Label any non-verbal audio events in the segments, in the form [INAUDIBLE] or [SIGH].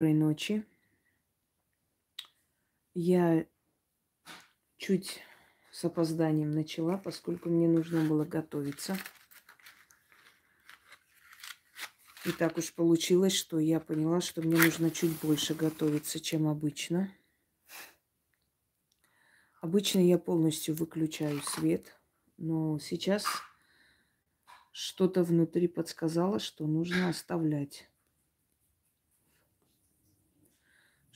ночи. Я чуть с опозданием начала, поскольку мне нужно было готовиться. И так уж получилось, что я поняла, что мне нужно чуть больше готовиться, чем обычно. Обычно я полностью выключаю свет, но сейчас что-то внутри подсказало, что нужно оставлять.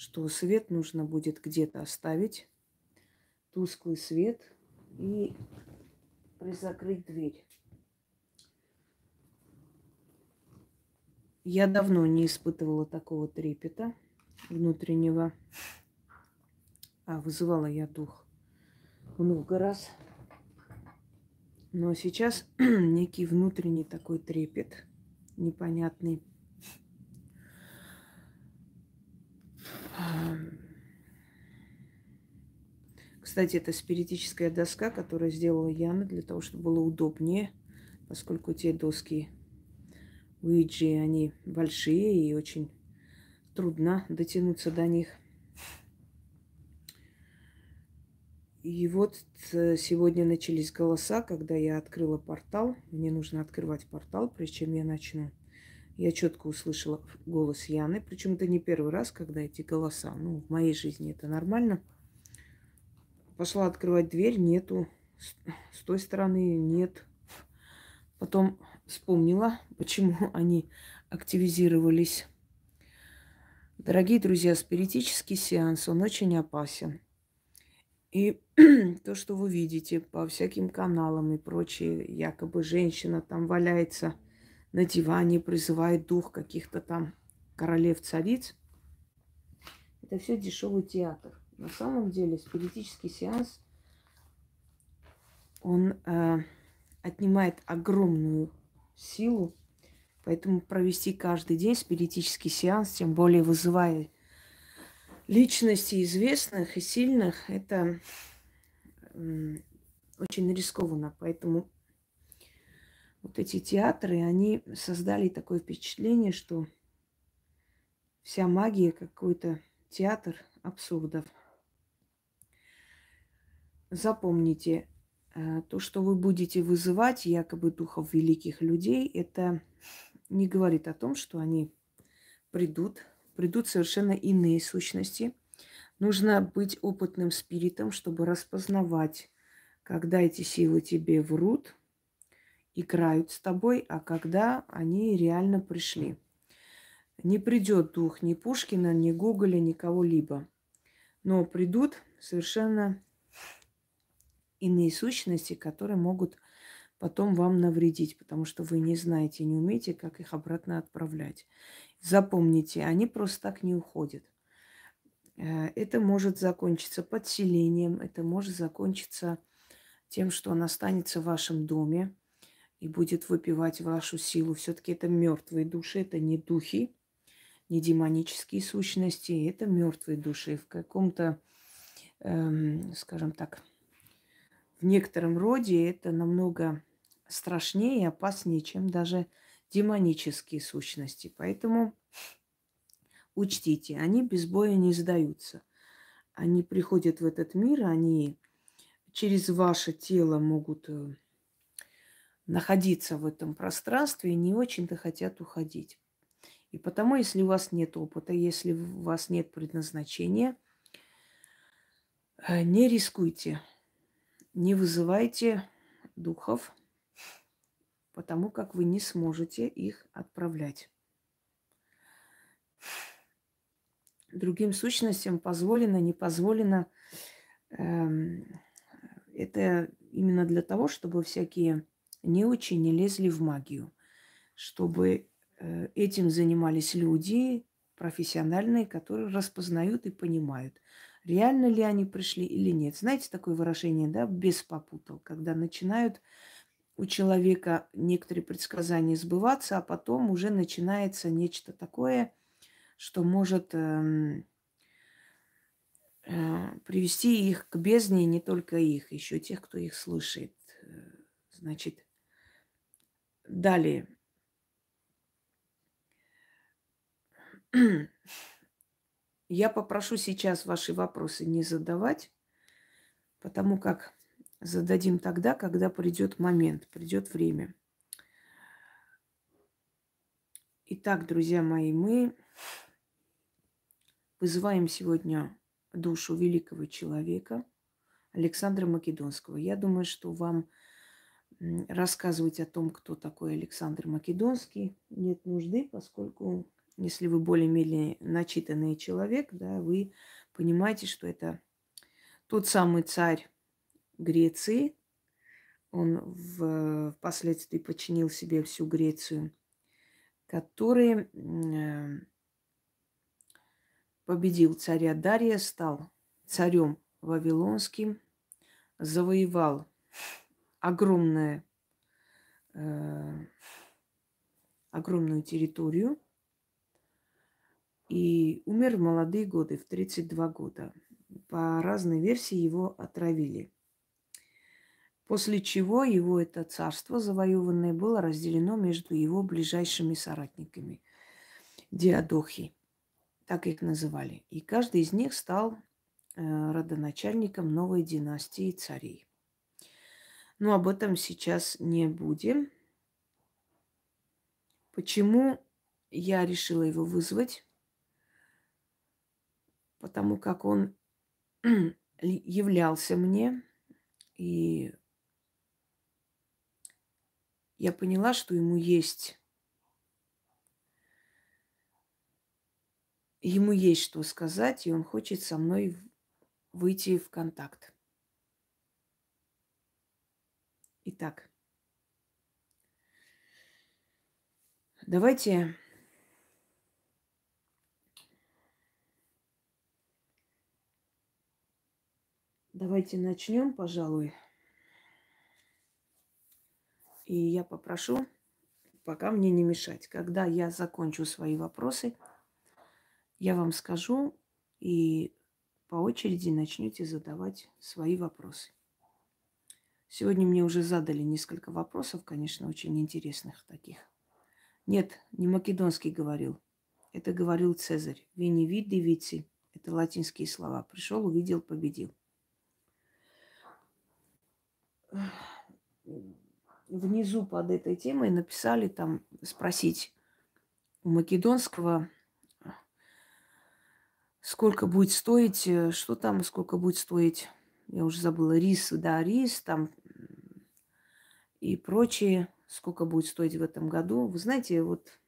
Что свет нужно будет где-то оставить, тусклый свет и призакрыть дверь. Я давно не испытывала такого трепета внутреннего. А, вызывала я дух много раз. Но сейчас [CLEARS THROAT] некий внутренний такой трепет непонятный. Кстати, это спиритическая доска, которую сделала Яна для того, чтобы было удобнее, поскольку те доски Уиджи, они большие и очень трудно дотянуться до них. И вот э, сегодня начались голоса, когда я открыла портал. Мне нужно открывать портал, прежде чем я начну. Я четко услышала голос Яны. Причем это не первый раз, когда эти голоса. Ну, в моей жизни это нормально. Пошла открывать дверь, нету. С той стороны нет. Потом вспомнила, почему [LAUGHS] они активизировались. Дорогие друзья, спиритический сеанс, он очень опасен. И [CLEARS THROAT] то, что вы видите по всяким каналам и прочее, якобы женщина там валяется на диване, призывает дух каких-то там королев-цариц, это все дешевый театр. На самом деле спиритический сеанс, он э, отнимает огромную силу, поэтому провести каждый день спиритический сеанс, тем более вызывая личностей известных и сильных, это очень рискованно. Поэтому вот эти театры, они создали такое впечатление, что вся магия какой-то театр абсурдов. Запомните, э, то, что вы будете вызывать якобы духов великих людей, это не говорит о том, что они придут придут совершенно иные сущности. Нужно быть опытным спиритом, чтобы распознавать, когда эти силы тебе врут, играют с тобой, а когда они реально пришли. Не придет дух ни Пушкина, ни Гоголя, ни кого-либо. Но придут совершенно иные сущности, которые могут потом вам навредить, потому что вы не знаете, не умеете, как их обратно отправлять. Запомните, они просто так не уходят. Э, это может закончиться подселением, это может закончиться тем, что он останется в вашем доме и будет выпивать вашу силу. Все-таки это мертвые души, это не духи, не демонические сущности, это мертвые души. В каком-то, эм, скажем так, в некотором роде это намного страшнее и опаснее, чем даже демонические сущности. Поэтому учтите, они без боя не сдаются. Они приходят в этот мир, они через ваше тело могут э, находиться в этом пространстве и не очень-то хотят уходить. И потому, если у вас нет опыта, если у вас нет предназначения, э, не рискуйте, не вызывайте духов, потому как вы не сможете их отправлять. Другим сущностям позволено, не позволено. Эм, это именно для того, чтобы всякие неучи не лезли в магию, чтобы э, этим занимались люди профессиональные, которые распознают и понимают, реально ли они пришли или нет. Знаете такое выражение, да, без попутал, когда начинают у человека некоторые предсказания сбываться, а потом уже начинается нечто такое, что может э, э, привести их к бездне, не только их, еще тех, кто их слышит. Значит, далее. Я попрошу сейчас ваши вопросы не задавать, потому как зададим тогда, когда придет момент, придет время. Итак, друзья мои, мы вызываем сегодня душу великого человека Александра Македонского. Я думаю, что вам рассказывать о том, кто такой Александр Македонский, нет нужды, поскольку если вы более-менее начитанный человек, да, вы понимаете, что это тот самый царь Греции. Он в, впоследствии подчинил себе всю Грецию, который э, победил царя Дария, стал царем Вавилонским, завоевал огромное, э, огромную территорию и умер в молодые годы, в 32 года. По разной версии его отравили. После чего его это царство завоеванное было разделено между его ближайшими соратниками. Диадохи, так их называли. И каждый из них стал э, родоначальником новой династии царей. Но об этом сейчас не будем. Почему я решила его вызвать? Потому как он [CLEARS THROAT] являлся мне, и я поняла, что ему есть ему есть что сказать, и он хочет со мной выйти в контакт. Итак, давайте давайте начнем, пожалуй. И я попрошу пока мне не мешать. Когда я закончу свои вопросы, я вам скажу, и по очереди начнете задавать свои вопросы. Сегодня мне уже задали несколько вопросов, конечно, очень интересных таких. Нет, не Македонский говорил. Это говорил Цезарь. Вини види вици. Это латинские слова. Пришел, увидел, победил. Внизу под этой темой написали там спросить у Македонского, сколько будет стоить, э, что там, сколько будет стоить я уже забыла, рис, да, рис, там и прочее, сколько будет стоить в этом году. Вы знаете, вот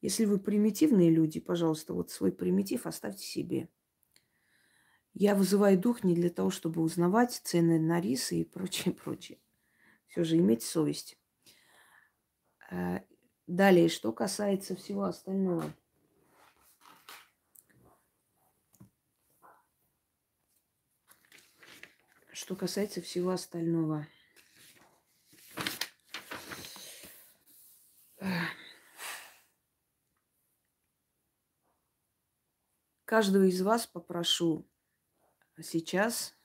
если вы примитивные люди, пожалуйста, вот свой примитив оставьте себе. Я вызываю дух не для того, чтобы узнавать цены на рис и прочее, [LAUGHS] прочее. Все же имейте совесть. Э, далее, что касается всего остального. Что касается всего остального – Каждого из вас попрошу сейчас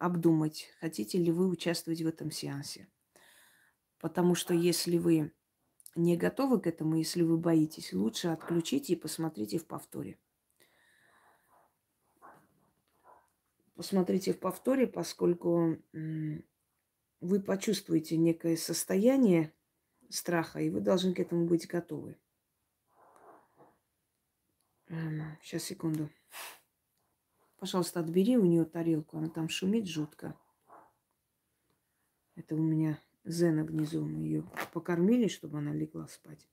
обдумать, хотите ли вы участвовать в этом сеансе. Потому что если вы не готовы к этому, если вы боитесь, лучше отключите и посмотрите в повторе. Посмотрите в повторе, поскольку вы почувствуете некое состояние страха, и вы должны к этому быть готовы. Сейчас, секунду. Пожалуйста, отбери у нее тарелку. Она там шумит жутко. Это у меня Зена внизу. Мы ее покормили, чтобы она легла спать.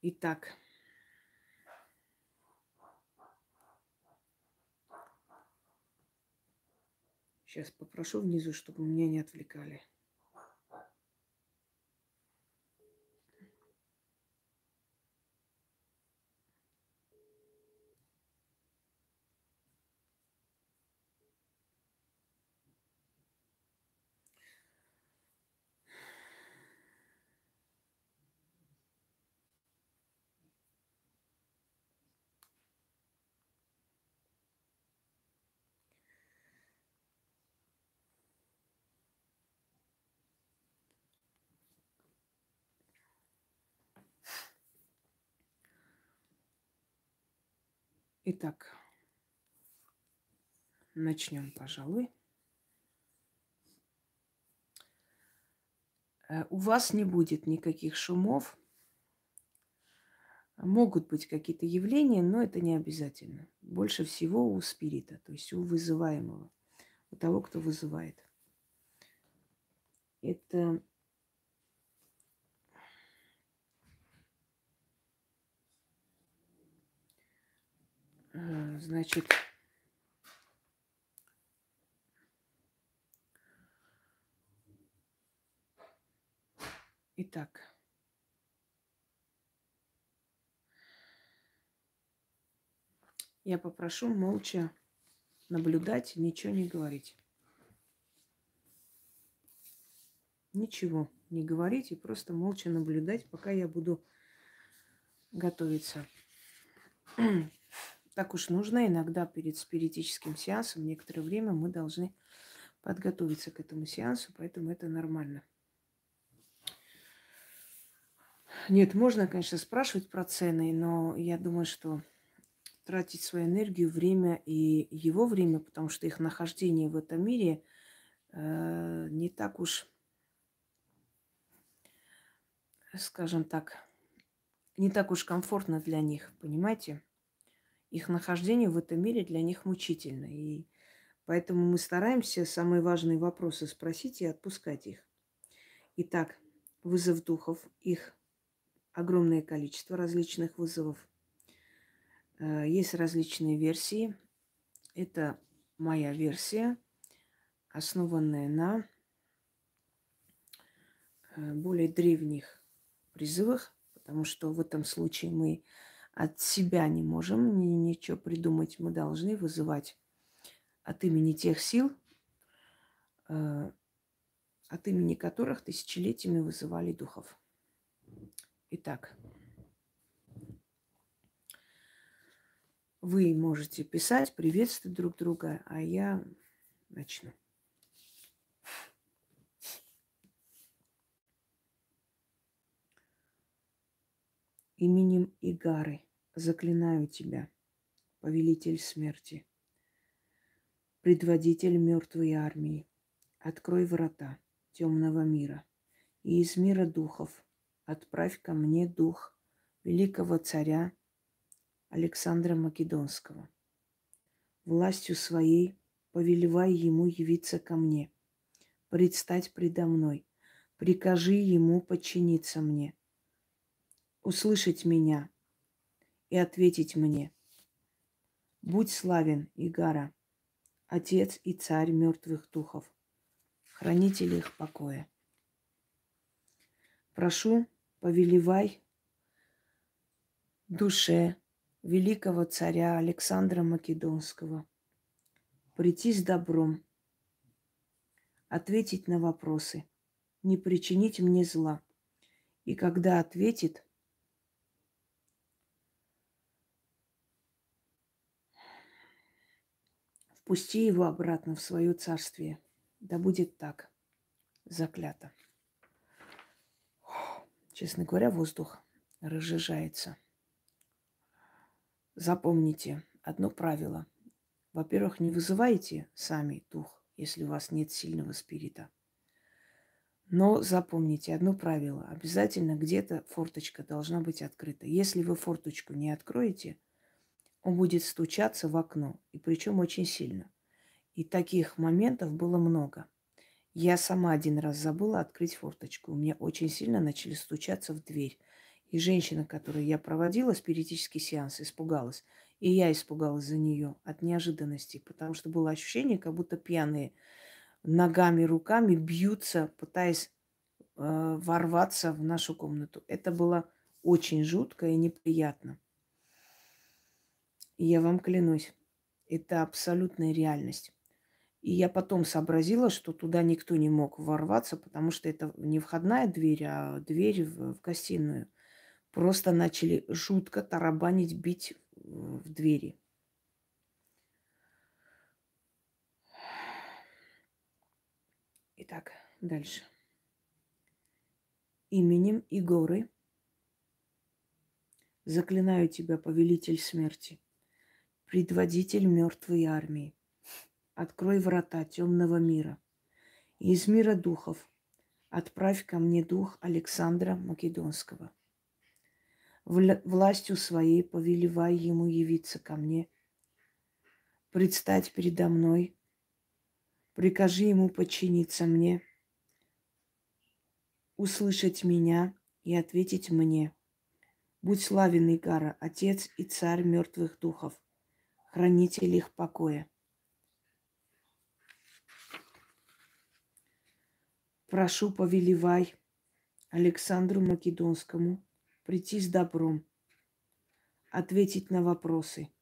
Итак. Сейчас попрошу внизу, чтобы меня не отвлекали. Итак, начнем, пожалуй. Э, у вас не будет никаких шумов. Могут быть какие-то явления, но это не обязательно. Больше всего у спирита, то есть у вызываемого, у того, кто вызывает. Это значит, Итак, я попрошу молча наблюдать, ничего не говорить. Ничего не говорить и просто молча наблюдать, пока я буду готовиться. Так уж нужно иногда перед спиритическим сеансом, некоторое время мы должны подготовиться к этому сеансу, поэтому это нормально. Нет, можно, конечно, спрашивать про цены, но я думаю, что тратить свою энергию, время и его время, потому что их нахождение в этом мире э, не так уж, скажем так, не так уж комфортно для них, понимаете? Их нахождение в этом мире для них мучительно. И поэтому мы стараемся самые важные вопросы спросить и отпускать их. Итак, вызов духов, их огромное количество различных вызовов. Э, есть различные версии. Это моя версия, основанная на э, более древних призывах, потому что в этом случае мы от себя не можем ничего придумать. Мы должны вызывать от имени тех сил, э, от имени которых тысячелетиями вызывали духов. Итак, вы можете писать, приветствовать друг друга, а я начну. Именем Игары заклинаю тебя, повелитель смерти, предводитель мертвой армии, открой врата темного мира и из мира духов отправь ко мне дух великого царя Александра Македонского. Властью своей повелевай ему явиться ко мне, предстать предо мной, прикажи ему подчиниться мне, услышать меня и ответить мне. Будь славен, Игара, Отец и Царь мертвых духов, хранитель их покоя. Прошу, повелевай душе великого царя Александра Македонского прийти с добром, ответить на вопросы, не причинить мне зла. И когда ответит, впусти его обратно в свое царствие. Да будет так. Заклято. Честно говоря, воздух разжижается. Запомните одно правило. Во-первых, не вызывайте сами дух, если у вас нет сильного спирита. Но запомните одно правило. Обязательно где-то форточка должна быть открыта. Если вы форточку не откроете, он будет стучаться в окно. И причем очень сильно. И таких моментов было много. Я сама один раз забыла открыть форточку. У меня очень сильно начали стучаться в дверь. И женщина, которую я проводила спиритический сеанс, испугалась. И я испугалась за нее от неожиданности, потому что было ощущение, как будто пьяные ногами, руками бьются, пытаясь э, ворваться в нашу комнату. Это было очень жутко и неприятно. Я вам клянусь, это абсолютная реальность. И я потом сообразила, что туда никто не мог ворваться, потому что это не входная дверь, а дверь в, в гостиную. Просто начали жутко тарабанить, бить в двери. Итак, дальше. Именем Игоры заклинаю тебя, повелитель смерти, предводитель мертвой армии. Открой врата темного мира. Из мира духов отправь ко мне дух Александра Македонского. Властью своей повелевай ему явиться ко мне, предстать передо мной, прикажи ему подчиниться мне, услышать меня и ответить мне. Будь славен, Игара, Отец и Царь мертвых духов, хранитель их покоя. Прошу, повелевай Александру Македонскому прийти с добром, ответить на вопросы,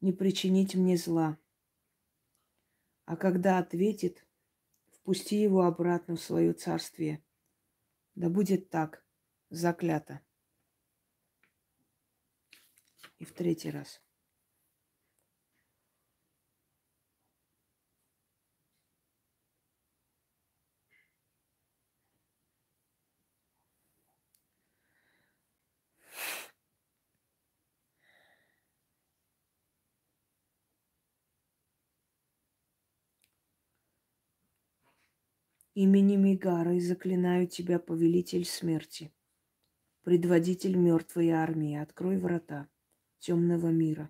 не причинить мне зла. А когда ответит, впусти его обратно в свое царствие. Да будет так, заклято. И в третий раз. Именем Игары заклинаю тебя, повелитель смерти, предводитель мертвой армии, открой врата темного мира.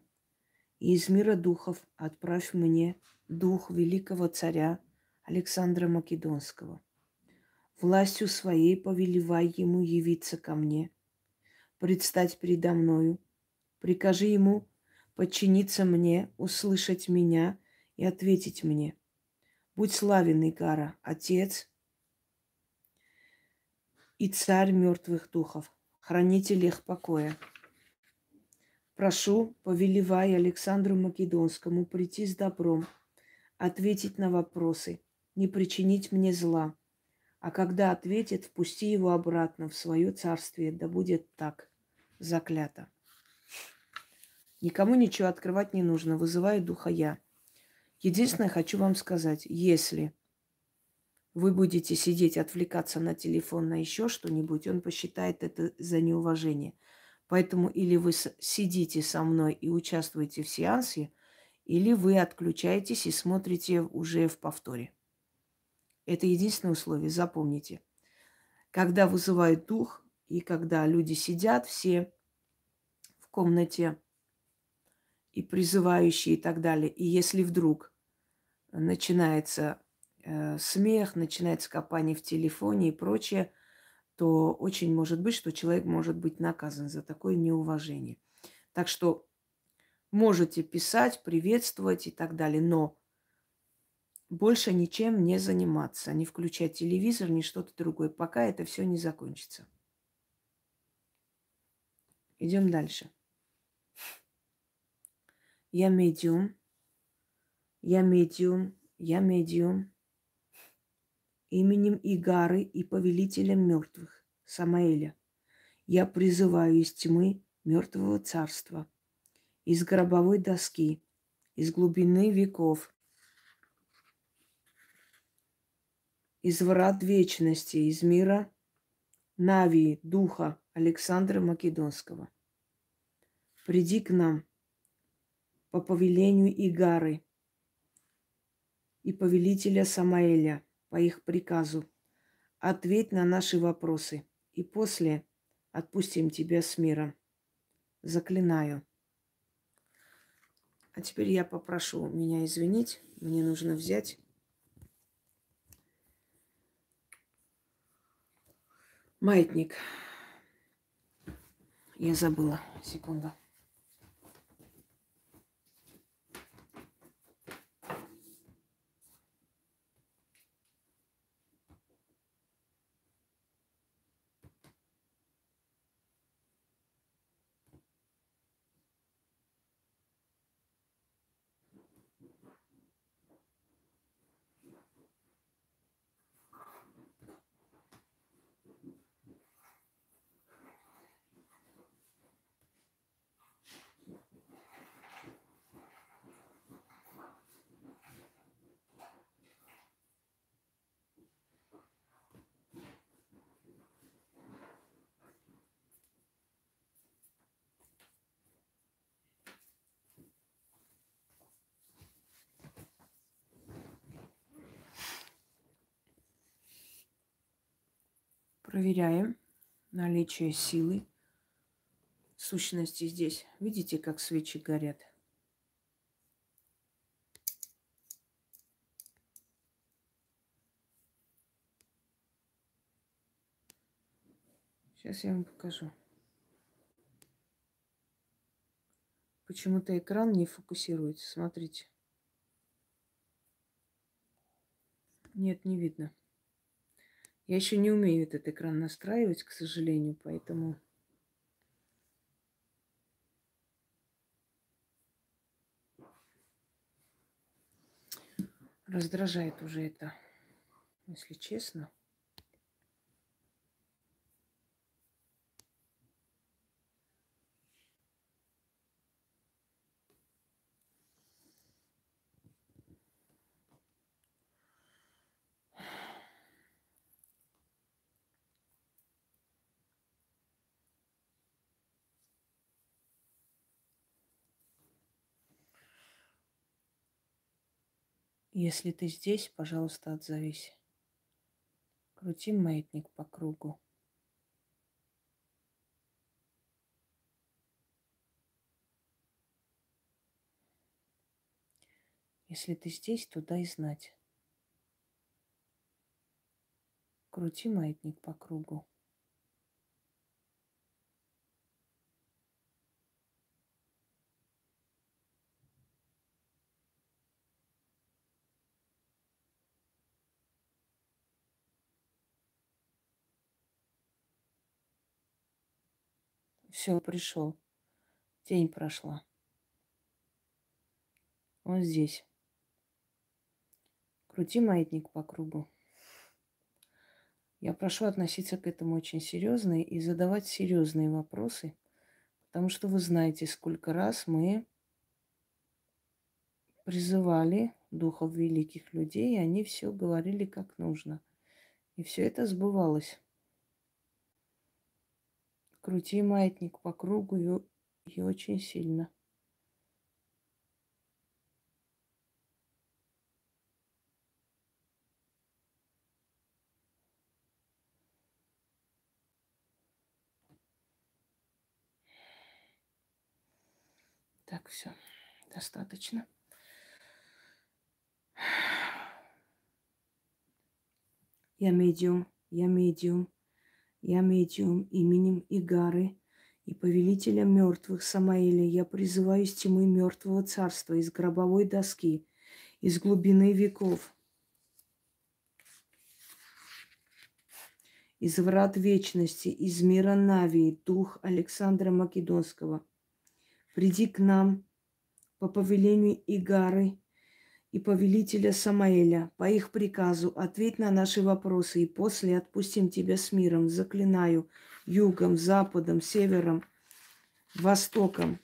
И из мира духов отправь мне дух великого царя Александра Македонского. Властью своей повелевай ему явиться ко мне, предстать передо мною, прикажи ему подчиниться мне, услышать меня и ответить мне – Будь славен, Игара, Отец и Царь мертвых духов, хранитель их покоя. Прошу, повелевай Александру Македонскому прийти с добром, ответить на вопросы, не причинить мне зла. А когда ответит, впусти его обратно в свое царствие, да будет так, заклято. Никому ничего открывать не нужно, вызываю духа я. Единственное, хочу вам сказать, если вы будете сидеть, отвлекаться на телефон, на еще что-нибудь, он посчитает это за неуважение. Поэтому или вы сидите со мной и участвуете в сеансе, или вы отключаетесь и смотрите уже в повторе. Это единственное условие, запомните. Когда вызывает дух, и когда люди сидят все в комнате, и призывающие и так далее, и если вдруг начинается э, смех, начинается копание в телефоне и прочее, то очень может быть, что человек может быть наказан за такое неуважение. Так что можете писать, приветствовать и так далее, но больше ничем не заниматься, не включать телевизор, ни что-то другое, пока это все не закончится. Идем дальше. Я медиум, я медиум, я медиум. Именем Игары и повелителем мертвых, Самаэля, я призываю из тьмы мертвого царства, из гробовой доски, из глубины веков, из врат вечности, из мира Навии, духа Александра Македонского. Приди к нам по повелению Игары, и повелителя Самаэля по их приказу. Ответь на наши вопросы, и после отпустим тебя с миром. Заклинаю. А теперь я попрошу меня извинить. Мне нужно взять маятник. Я забыла. Секунду. Проверяем наличие силы, сущности здесь. Видите, как свечи горят? Сейчас я вам покажу. Почему-то экран не фокусируется. Смотрите. Нет, не видно. Я еще не умею этот экран настраивать, к сожалению, поэтому... Раздражает уже это, если честно. Если ты здесь, пожалуйста, отзовись. Крути маятник по кругу. Если ты здесь, то дай знать. Крути маятник по кругу. Все, пришел. Тень прошла. Он здесь. Крути маятник по кругу. Я прошу относиться к этому очень серьезно и задавать серьезные вопросы, потому что вы знаете, сколько раз мы призывали духов великих людей, и они все говорили как нужно. И все это сбывалось. Крути маятник по кругу и, и очень сильно. Так, все, достаточно. Я медиум, я медиум. Я медиум именем Игары и повелителя мертвых Самаэля. Я призываю из тьмы мертвого царства, из гробовой доски, из глубины веков, из врат вечности, из мира Навии, дух Александра Македонского. Приди к нам по повелению Игары и повелителя Самаэля, по их приказу, ответь на наши вопросы, и после отпустим тебя с миром, заклинаю, югом, западом, севером, востоком.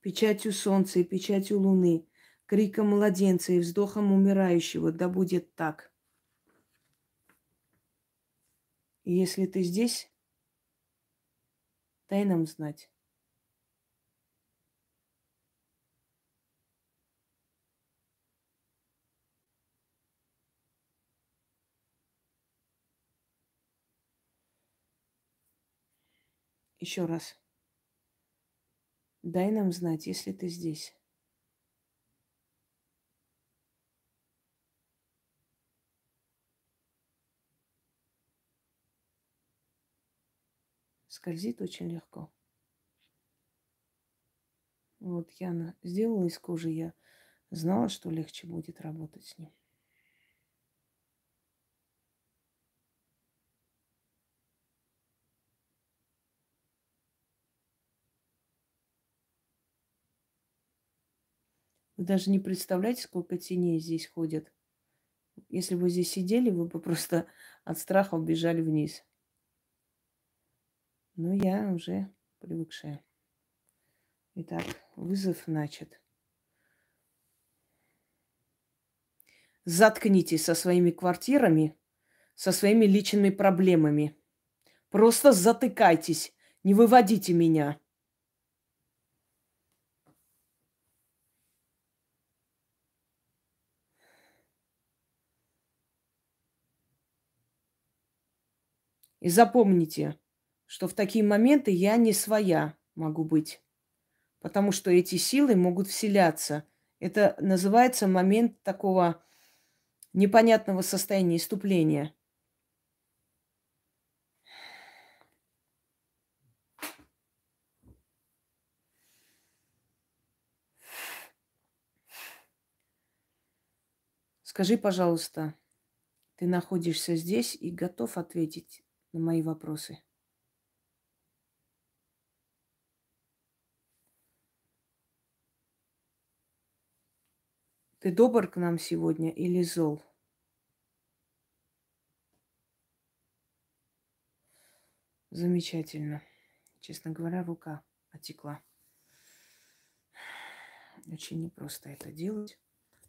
Печатью солнца и печатью луны, криком младенца и вздохом умирающего, да будет так. И если ты здесь, дай нам знать. Еще раз. Дай нам знать, если ты здесь. Скользит очень легко. Вот я сделала из кожи, я знала, что легче будет работать с ним. Вы даже не представляете, сколько теней здесь ходят. Если бы вы здесь сидели, вы бы просто [LAUGHS] от страха убежали вниз. Но я уже привыкшая. Итак, вызов начат. Заткнитесь со своими квартирами, со своими личными проблемами. Просто затыкайтесь, не выводите меня. И запомните, что в такие моменты я не своя могу быть. Потому что эти силы могут вселяться. Это называется момент такого непонятного состояния иступления. Скажи, пожалуйста, ты находишься здесь и готов ответить на мои вопросы? Ты добр к нам сегодня или зол? Замечательно. Честно говоря, рука отекла. Очень непросто это делать.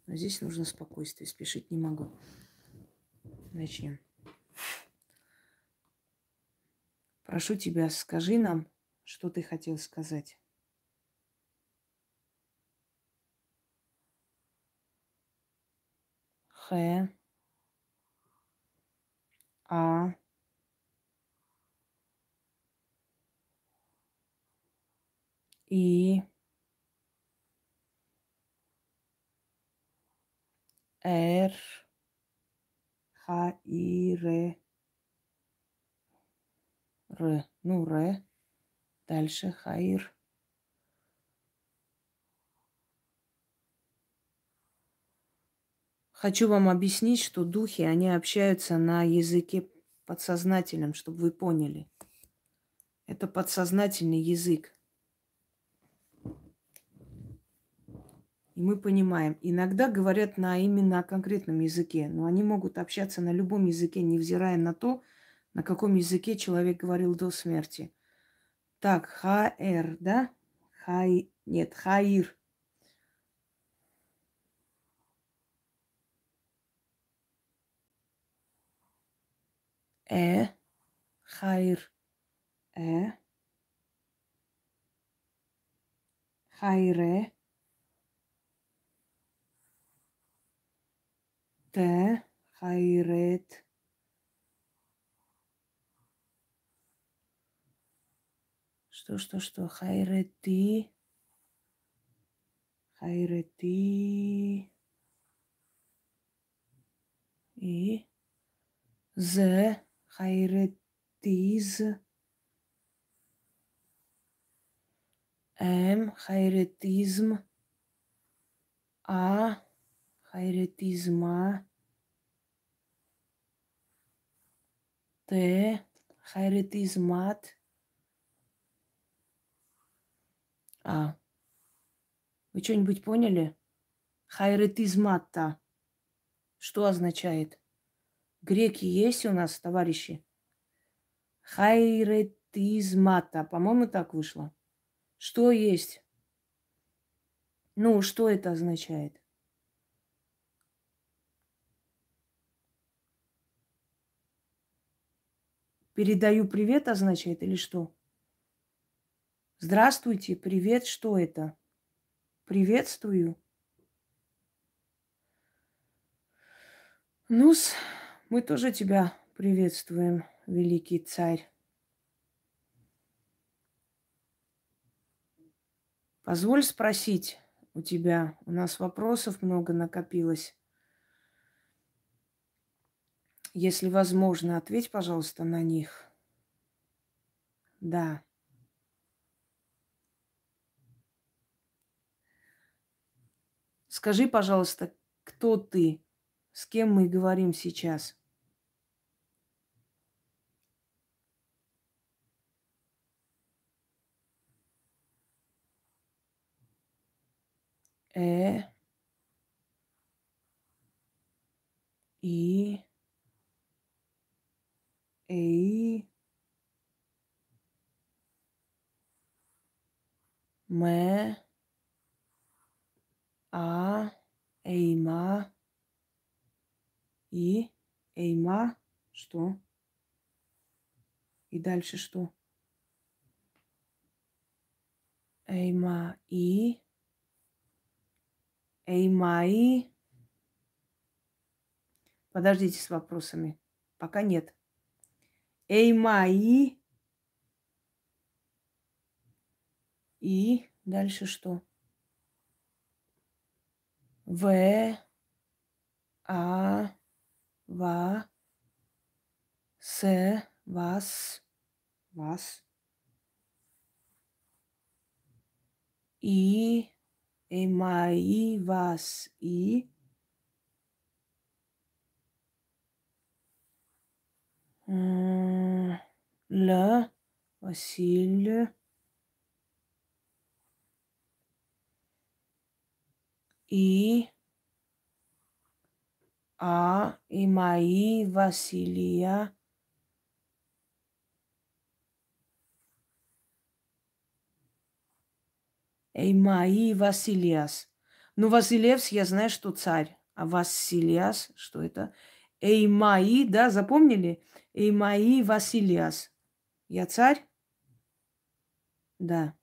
Но здесь нужно спокойствие, спешить не могу. Начнем. Прошу тебя, скажи нам, что ты хотел сказать. Х. А. И. Р, Х, И, Р. Р. Ну, Р. Дальше Хаир. Хочу вам объяснить, что духи, они общаются на языке подсознательном, чтобы вы поняли. Это подсознательный язык. И мы понимаем, иногда говорят на именно конкретном языке, но они могут общаться на любом языке, невзирая на то, на каком языке человек говорил до смерти. Так, ХР, да? Хай, нет, Хаир. Э, Хайр, Э, Хайре, Т, хайрет. Что, что, что? Хайрети. Хайрети. И. З. Хайретиз. М. Хайретизм. А хайретизма, Т, хайретизмат. А. Вы что-нибудь поняли? Хайретизмата. Что означает? Греки есть у нас, товарищи? Хайретизмата. По-моему, так вышло. Что есть? Ну, что это означает? Передаю привет означает или что? Здравствуйте, привет, что это? Приветствую. ну мы тоже тебя приветствуем, великий царь. Позволь спросить у тебя, у нас вопросов много накопилось. Если возможно, ответь, пожалуйста, на них. Да. Скажи, пожалуйста, кто ты? С кем мы говорим сейчас? Э. И. Ей. Мэ. А. Эйма. И. Эйма. Что? И дальше что? Эйма и. Эймаи. Подождите с вопросами. Пока нет. Эй, мои. И дальше что? В, А, Ва, С, Вас, Вас. И, Эй, мои, Вас, И. Л, Василий. И, А, и мои, Василия. И мои, Василиас. Ну, Василевс, я знаю, что царь. А Василиас, что это? Эймаи, да, запомнили? Эймаи Василиас. Я царь? Да.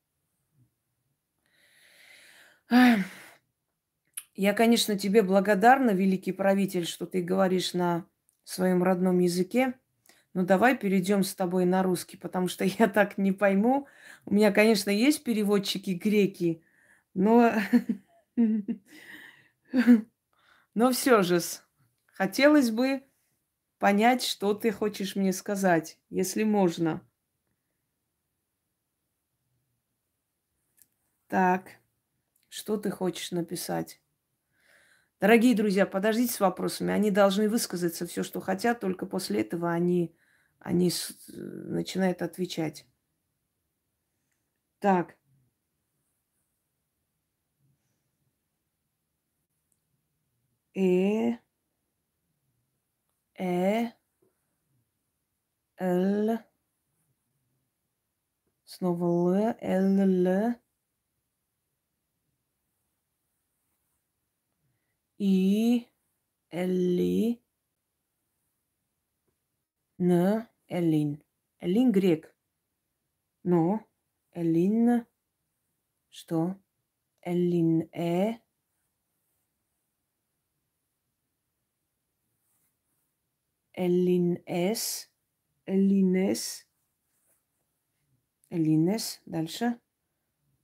Я, конечно, тебе благодарна, великий правитель, что ты говоришь на своем родном языке. Но давай перейдем с тобой на русский, потому что [LAUGHS] я так не пойму. У меня, конечно, есть переводчики греки, но... [LAUGHS] Но все же, Хотелось бы понять, что ты хочешь мне сказать, если можно. Так, что ты хочешь написать? Дорогие друзья, подождите с вопросами. Они должны высказаться все, что хотят, только после этого они, они начинают отвечать. Так. Э. Э, Л, снова Л, Л, Л, И, Элли, Н, Элин. Элин грек. Но Элин, что? Элин, Э, Элинес, Элинес, Элинес, дальше.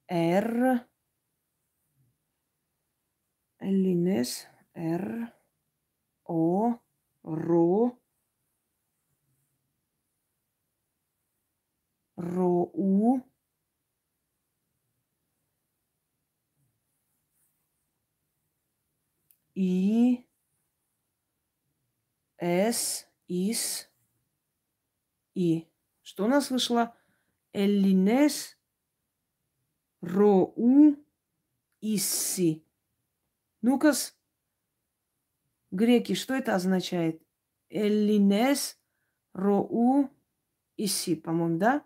Р, Элинес, Р, О, Ро, Роу, И, С, Ис, И. Что у нас вышло? Эллинес, Роу, Исси. Ну-ка, греки, что это означает? Эллинес, Роу, Исси, по-моему, да?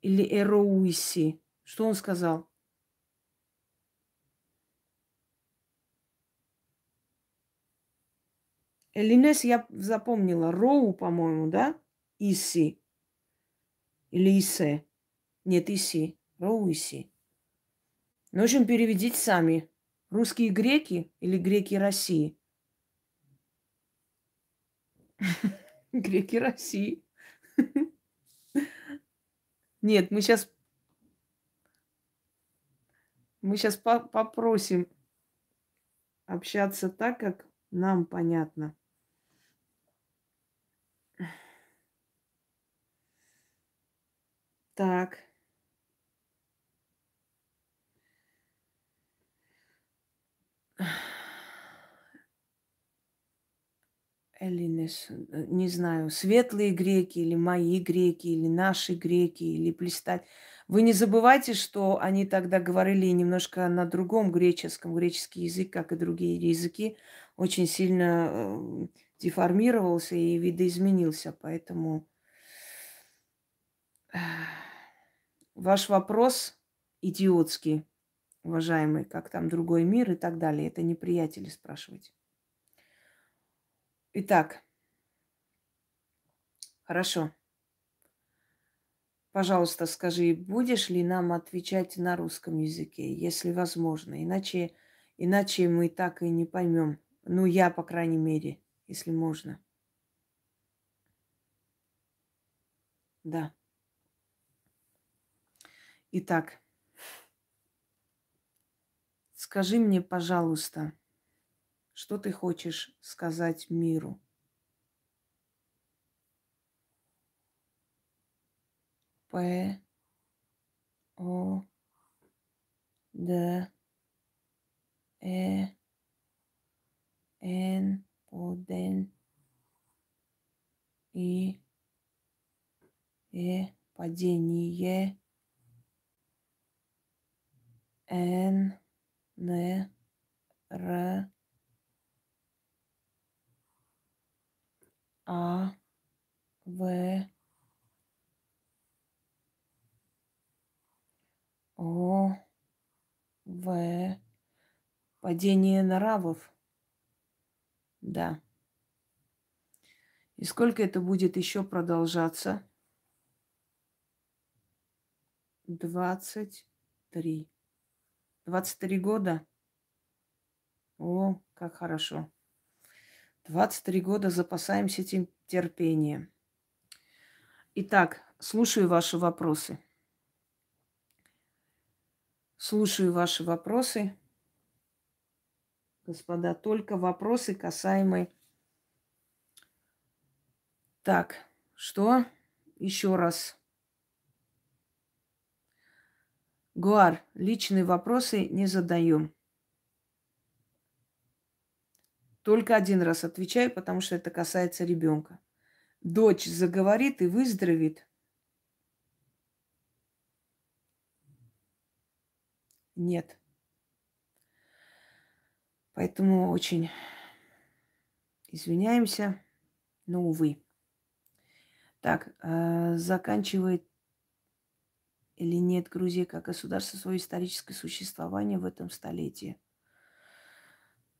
Или Эроуиси. Что он сказал? Элинес я запомнила. Роу, по-моему, да? Иси. Или Исе. Нет, Иси. Роу Иси. Ну, в общем, переведите сами. Русские греки или греки России? [LAUGHS] Греки России. [LAUGHS] Нет, мы сейчас мы сейчас по попросим общаться так, как нам понятно. Так. Эллинес, э, не знаю, светлые греки или мои греки, или наши греки, или блистать. Вы не забывайте, что они тогда говорили немножко на другом греческом. Греческий язык, как и другие языки, очень сильно э, деформировался и видоизменился. Поэтому Ваш вопрос идиотский, уважаемый, как там другой мир и так далее. Это не приятели спрашивать. Итак, хорошо. Пожалуйста, скажи, будешь ли нам отвечать на русском языке, если возможно. Иначе, иначе мы так и не поймем. Ну, я, по крайней мере, если можно. Да. Итак, скажи мне, пожалуйста, что ты хочешь сказать миру? П О Д Э Н Поден И Э падение Н Н Р А В О В падение нравов. Да. И сколько это будет еще продолжаться? Двадцать три. Двадцать три года? О, как хорошо. Двадцать три года запасаемся этим терпением. Итак, слушаю ваши вопросы. Слушаю ваши вопросы. Господа, только вопросы касаемые... Так, что? Еще раз. Гуар, личные вопросы не задаем. Только один раз отвечаю, потому что это касается ребенка. Дочь заговорит и выздоровеет. Нет. Поэтому очень извиняемся, но увы. Так, э, заканчивает или нет Грузия как государство свое историческое существование в этом столетии?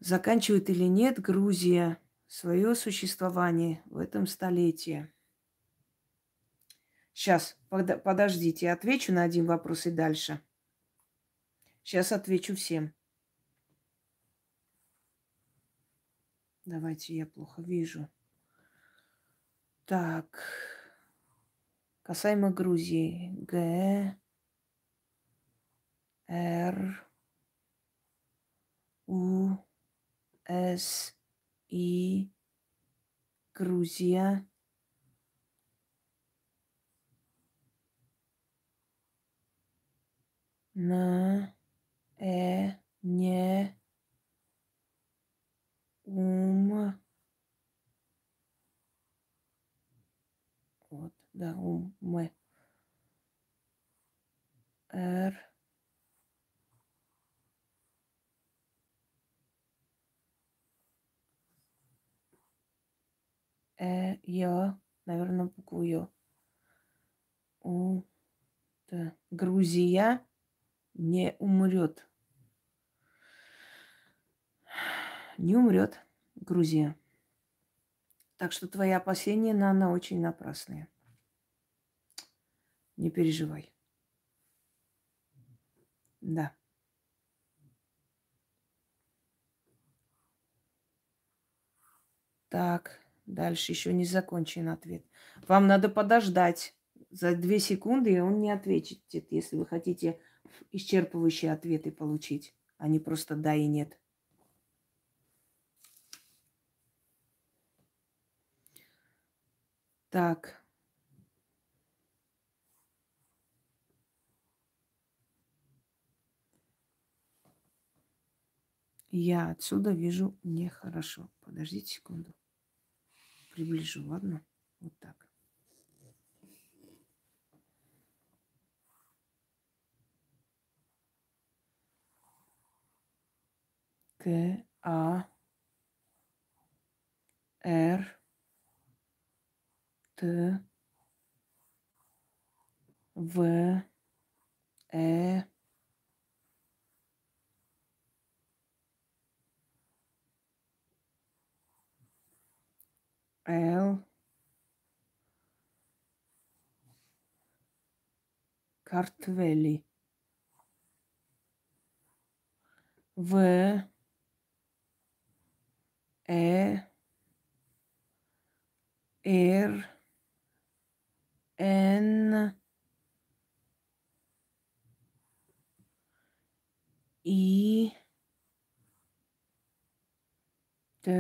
Заканчивает или нет Грузия свое существование в этом столетии? Сейчас, под, подождите, отвечу на один вопрос и дальше. Сейчас отвечу всем. Давайте, я плохо вижу. Так. Касаемо Грузии. Г. Р. У. С. И. Грузия. На. Э. Не. Ум. Вот, да, ум. М. Р. Э, я, наверное, букву Ё. У, да. Грузия не умрет. Не умрет Грузия. Так что твои опасения, Нана, очень напрасные. Не переживай. Да. Так. Дальше еще не закончен ответ. Вам надо подождать. За две секунды и он не ответит, если вы хотите исчерпывающие ответы получить, а не просто да и нет. Так. Я отсюда вижу нехорошо. Подождите секунду приближу, ладно? Вот так. К, А, Р, Т, В, Э, L, Картвели, В, Э, Р, Н, И, Т,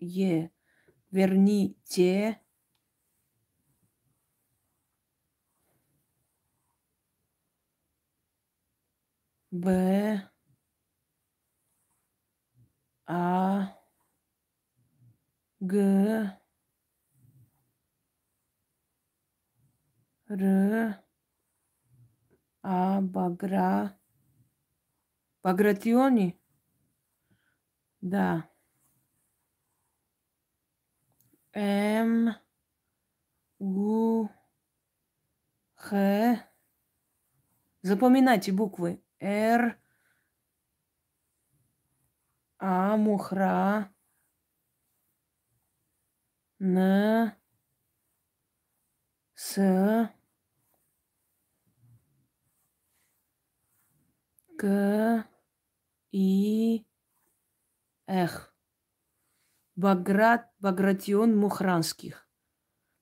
Е. Верните. Б. А. Г. Р. А. Багра. Багратиони? Да. М. У. Х. Запоминайте буквы. Р. А. Мухра. Н. С. К. И. Эх. Баграт, Багратион Мухранских.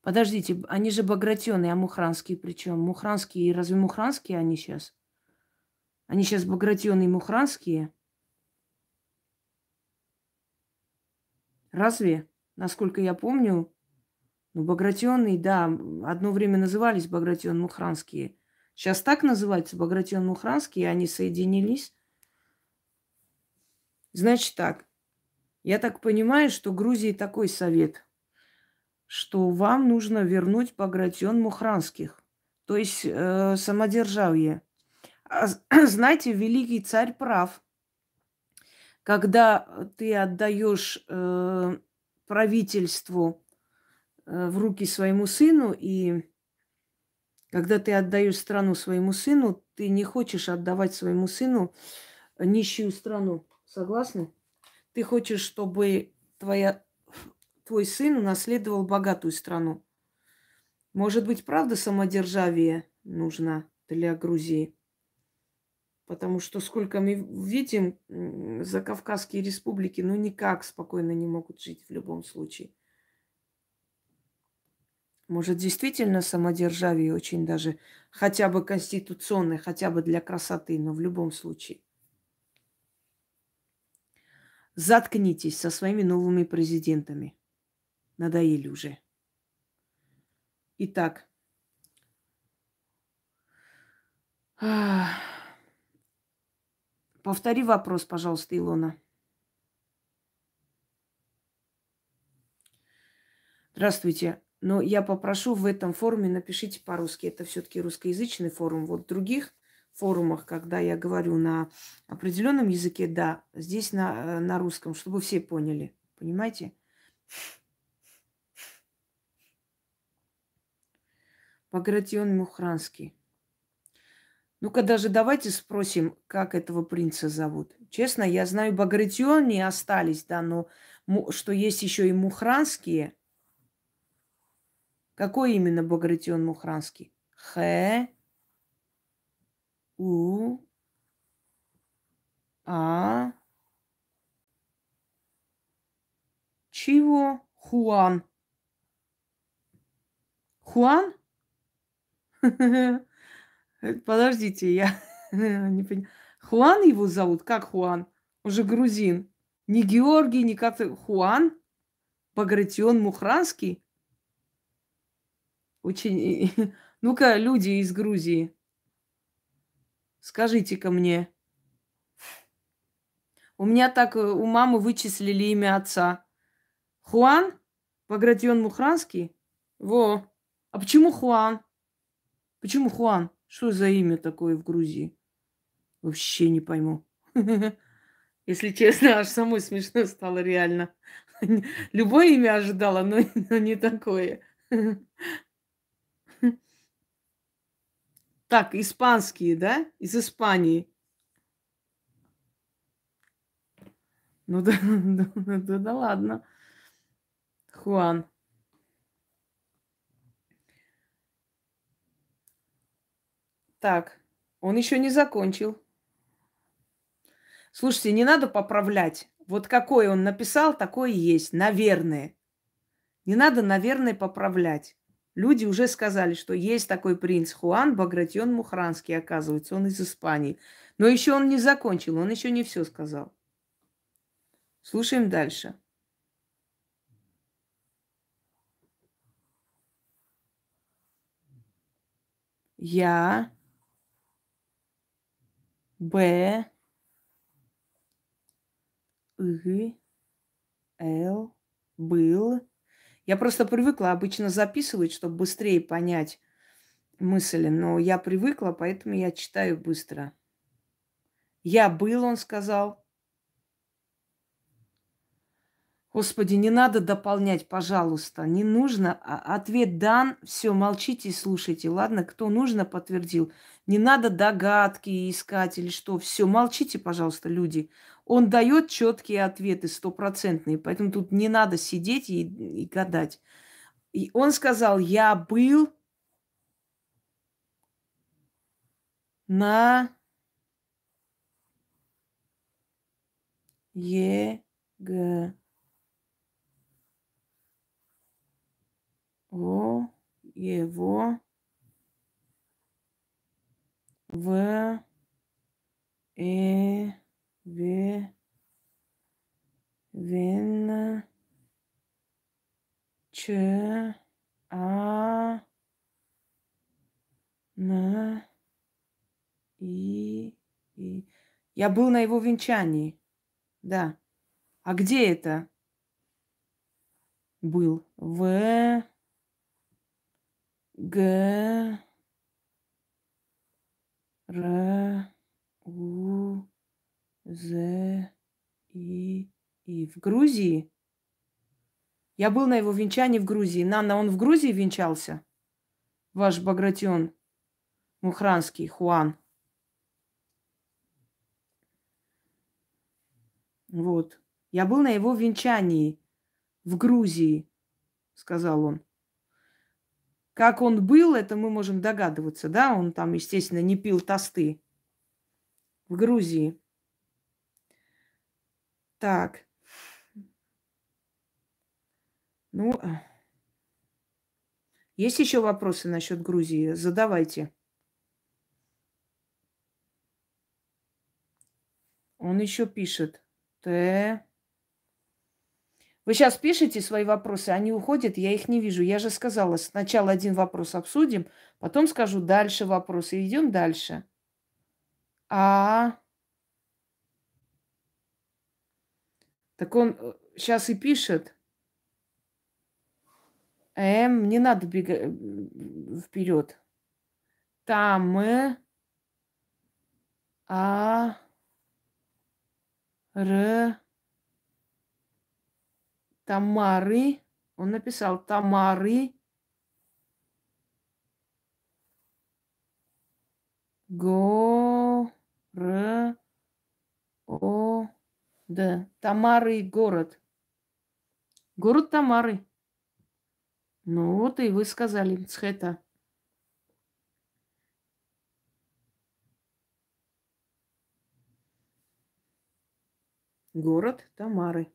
Подождите, они же Багратионы, а Мухранские причем? Мухранские, разве Мухранские они сейчас? Они сейчас Багратионы и Мухранские? Разве? Насколько я помню, ну, Багратионы, да, одно время назывались Багратион Мухранские. Сейчас так называются Багратион Мухранские, они соединились. Значит так, я так понимаю, что Грузии такой совет, что вам нужно вернуть Багратион Мухранских, то есть э, самодержавие. А, [CLEARS THROAT] знаете, великий царь прав. Когда ты отдаешь э, правительству э, в руки своему сыну, и когда ты отдаешь страну своему сыну, ты не хочешь отдавать своему сыну нищую страну. Согласны? Ты хочешь, чтобы твоя, твой сын унаследовал богатую страну. Может быть, правда, самодержавие нужно для Грузии? Потому что сколько мы видим, за Кавказские республики, ну никак спокойно не могут жить в любом случае. Может, действительно самодержавие очень даже, хотя бы конституционное, хотя бы для красоты, но в любом случае. Заткнитесь со своими новыми президентами. Надоели уже. Итак. Повтори вопрос, пожалуйста, Илона. Здравствуйте. Но я попрошу в этом форуме напишите по-русски. Это все-таки русскоязычный форум. Вот других форумах, когда я говорю на определенном языке, да, здесь на, э, на русском, чтобы все поняли. Понимаете? Багратион Мухранский. Ну-ка даже давайте спросим, как этого принца зовут. Честно, я знаю, Багратионы остались, да, но что есть еще и Мухранские. Какой именно Багратион Мухранский? Х. У. А. Чего? Хуан. Хуан? [LAUGHS] Подождите, я [LAUGHS] не понимаю. Хуан его зовут? Как Хуан? Уже грузин. Не Георгий, не как-то. Хуан? Багратион Мухранский? Очень... [LAUGHS] Ну-ка, люди из Грузии, Скажите-ка мне. У меня так э, у мамы вычислили имя отца. Хуан? Багратион Мухранский? Во. А почему Хуан? Почему Хуан? Что за имя такое в Грузии? Вообще не пойму. [LAUGHS] Если честно, аж самой смешно стало реально. [LAUGHS] Любое имя ожидала, но, но не такое. [LAUGHS] Так, испанские, да? Из Испании. Ну да, да, [LAUGHS] да, да ладно. Хуан. Так, он еще не закончил. Слушайте, не надо поправлять. Вот какой он написал, такой и есть. Наверное. Не надо, наверное, поправлять. Люди уже сказали, что есть такой принц Хуан Багратион Мухранский, оказывается, он из Испании. Но еще он не закончил, он еще не все сказал. Слушаем дальше. Я, Б, Л, был. Я просто привыкла обычно записывать, чтобы быстрее понять мысли, но я привыкла, поэтому я читаю быстро. Я был, он сказал. Господи, не надо дополнять, пожалуйста. Не нужно. А, ответ дан. Все, молчите и слушайте. Ладно, кто нужно, подтвердил. Не надо догадки искать или что. Все, молчите, пожалуйста, люди. Он дает четкие ответы, стопроцентные. Поэтому тут не надо сидеть и, и гадать. И он сказал, я был на Е Г О его в э в вен ч а на и, и. Я был на его венчании. Да. А где это? Был. В. Г. Р. У. З. И. И. В Грузии? Я был на его венчании в Грузии. Нанна, он в Грузии венчался? Ваш Багратион Мухранский, Хуан. Вот. Я был на его венчании в Грузии, сказал он. Как он был, это мы можем догадываться, да? Он там, естественно, не пил тосты. В Грузии. Так. Ну, есть еще вопросы насчет Грузии? Задавайте. Он еще пишет. Т. Вы сейчас пишете свои вопросы, они уходят, я их не вижу. Я же сказала, сначала один вопрос обсудим, потом скажу дальше вопросы, идем дальше. А. Так он сейчас э, и пишет. М, не надо бегать вперед. Там, а, Р. Тамары. Он написал Тамары. Го. Р. О. Д. Тамары город. Город Тамары. Ну вот и вы сказали, Цхета. Город Тамары.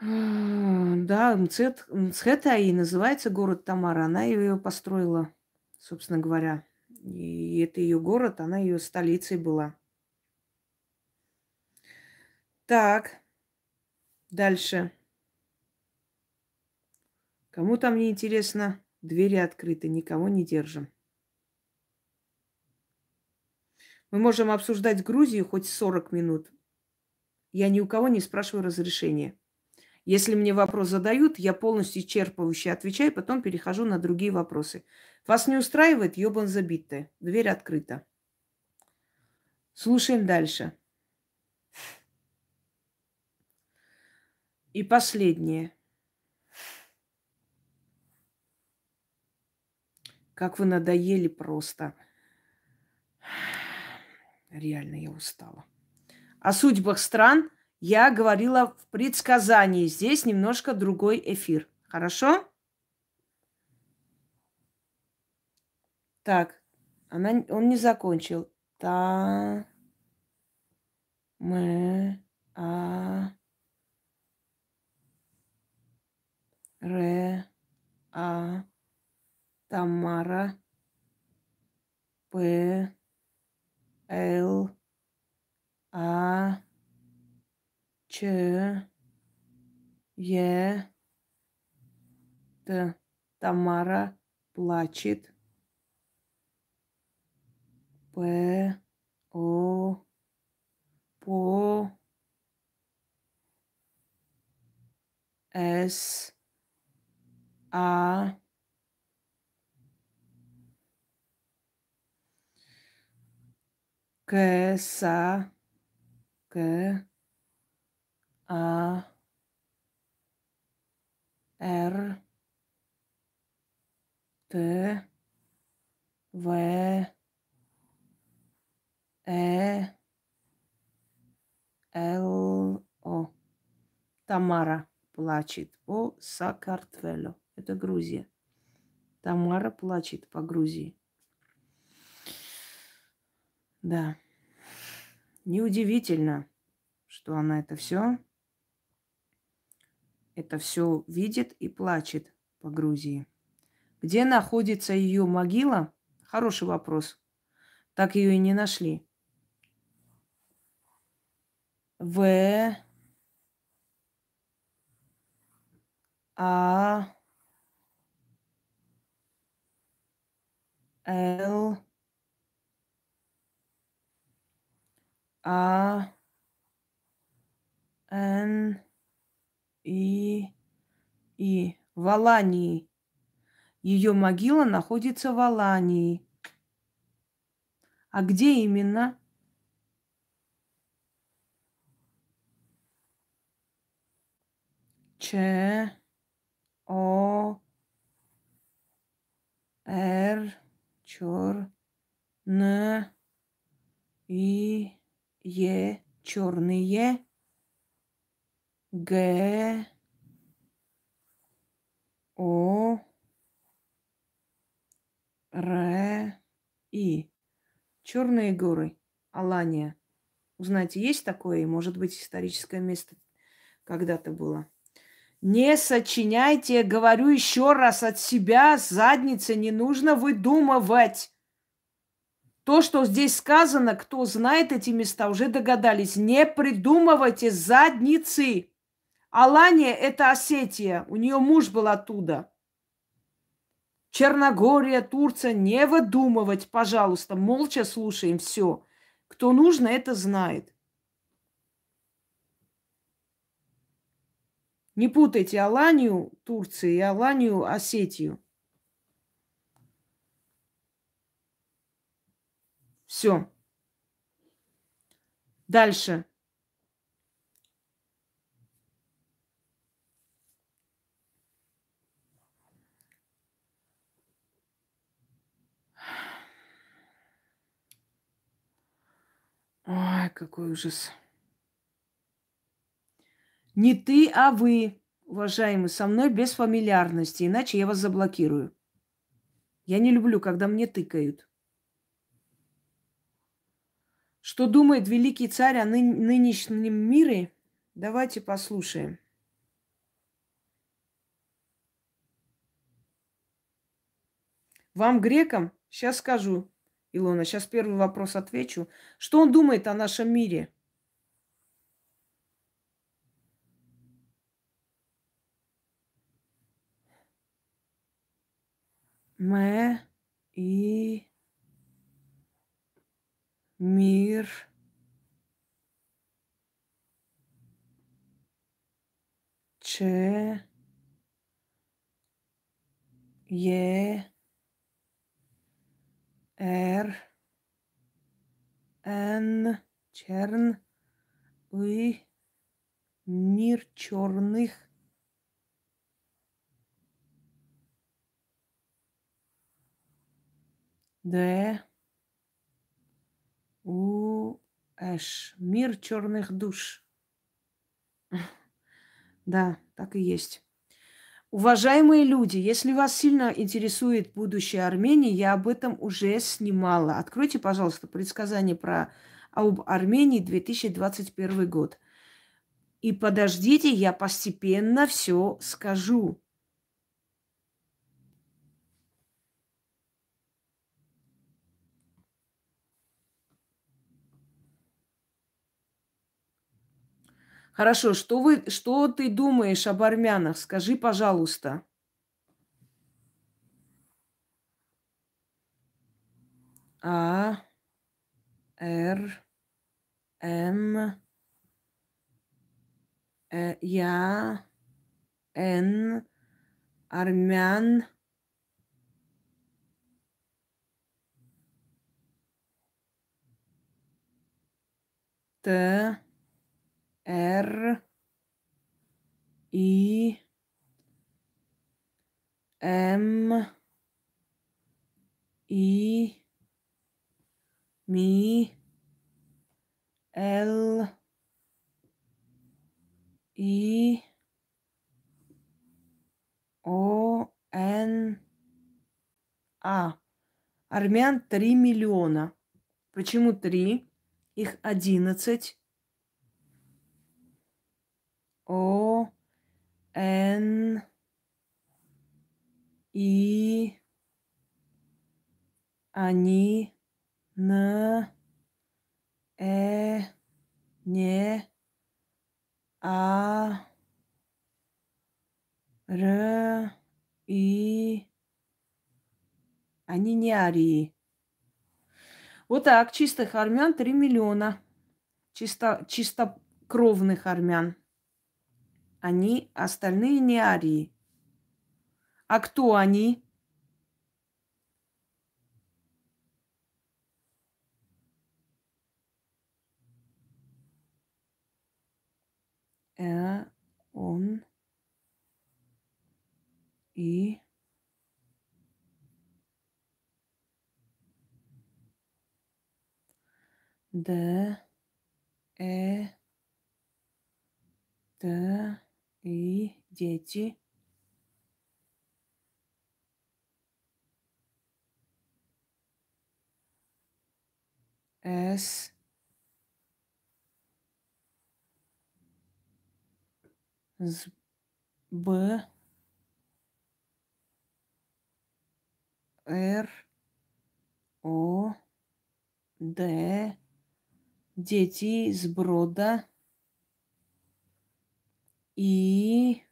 Да, Мцет, Мцхетаи называется город Тамара. Она ее построила, собственно говоря. И это ее город, она ее столицей была. Так, дальше. Кому там не интересно, двери открыты, никого не держим. Мы можем обсуждать Грузию хоть 40 минут. Я ни у кого не спрашиваю разрешения. Если мне вопрос задают, я полностью исчерпывающе отвечаю, потом перехожу на другие вопросы. Вас не устраивает, ебан забитая. Дверь открыта. Слушаем дальше. И последнее. Как вы надоели просто. Реально я устала. О судьбах стран я говорила в предсказании. Здесь немножко другой эфир. Хорошо? Так, она, он не закончил. Та, М. а, ре, а, Тамара, п, л, а, Ч. Е. Т. Тамара плачет. П. О. По. С. А. К. Са. К. А. Р. Т. В. Э. Л. О. Тамара плачет по Сакартвело. Это Грузия. Тамара плачет по Грузии. Да. Неудивительно, что она это все, это все видит и плачет по Грузии. Где находится ее могила? Хороший вопрос. Так ее и не нашли. В А Л А Н И И в Алании. Ее могила находится в Алании. А где именно? Ч О Р Чор Н И Е черные Г О Р И Черные горы, Алания. Узнайте, есть такое, может быть историческое место когда-то было. Не сочиняйте, говорю еще раз от себя, задницы не нужно выдумывать. То, что здесь сказано, кто знает эти места, уже догадались. Не придумывайте задницы. Алания – это Осетия. У нее муж был оттуда. Черногория, Турция. Не выдумывать, пожалуйста. Молча слушаем все. Кто нужно, это знает. Не путайте Аланию Турции и Аланию Осетию. Все. Дальше. Ой, какой ужас. Не ты, а вы, уважаемый, со мной без фамильярности, иначе я вас заблокирую. Я не люблю, когда мне тыкают. Что думает великий царь о ны- нынешнем мире? Давайте послушаем. Вам, грекам, сейчас скажу, Илона, сейчас первый вопрос отвечу. Что он думает о нашем мире? Мы и мир Ч Е Р Н Черн и мир черных Д У Эш. Мир черных душ. [LAUGHS] Да, так и есть. Уважаемые люди, если вас сильно интересует будущее Армении, я об этом уже снимала. Откройте, пожалуйста, предсказание про об Армении 2021 год. И подождите, я постепенно все скажу. Хорошо, что, вы, что ты думаешь об армянах? Скажи, пожалуйста. А, Р, М, э, Я, Н, армян, Т, Р, И, М, И, Ми, Л, И, О, Н, А. Армян 3 миллиона. Почему 3? Их 11. О, Н, И, они, Н, Э, Не, А, Р, И. Они не арии. Вот так, чистых армян 3 миллиона. Чисто, чистокровных армян. Они, остальные не арии. А кто они? Э, он и Д, Э, Т, И, дети. С, З, Б, Р, О, Д, дети з брода и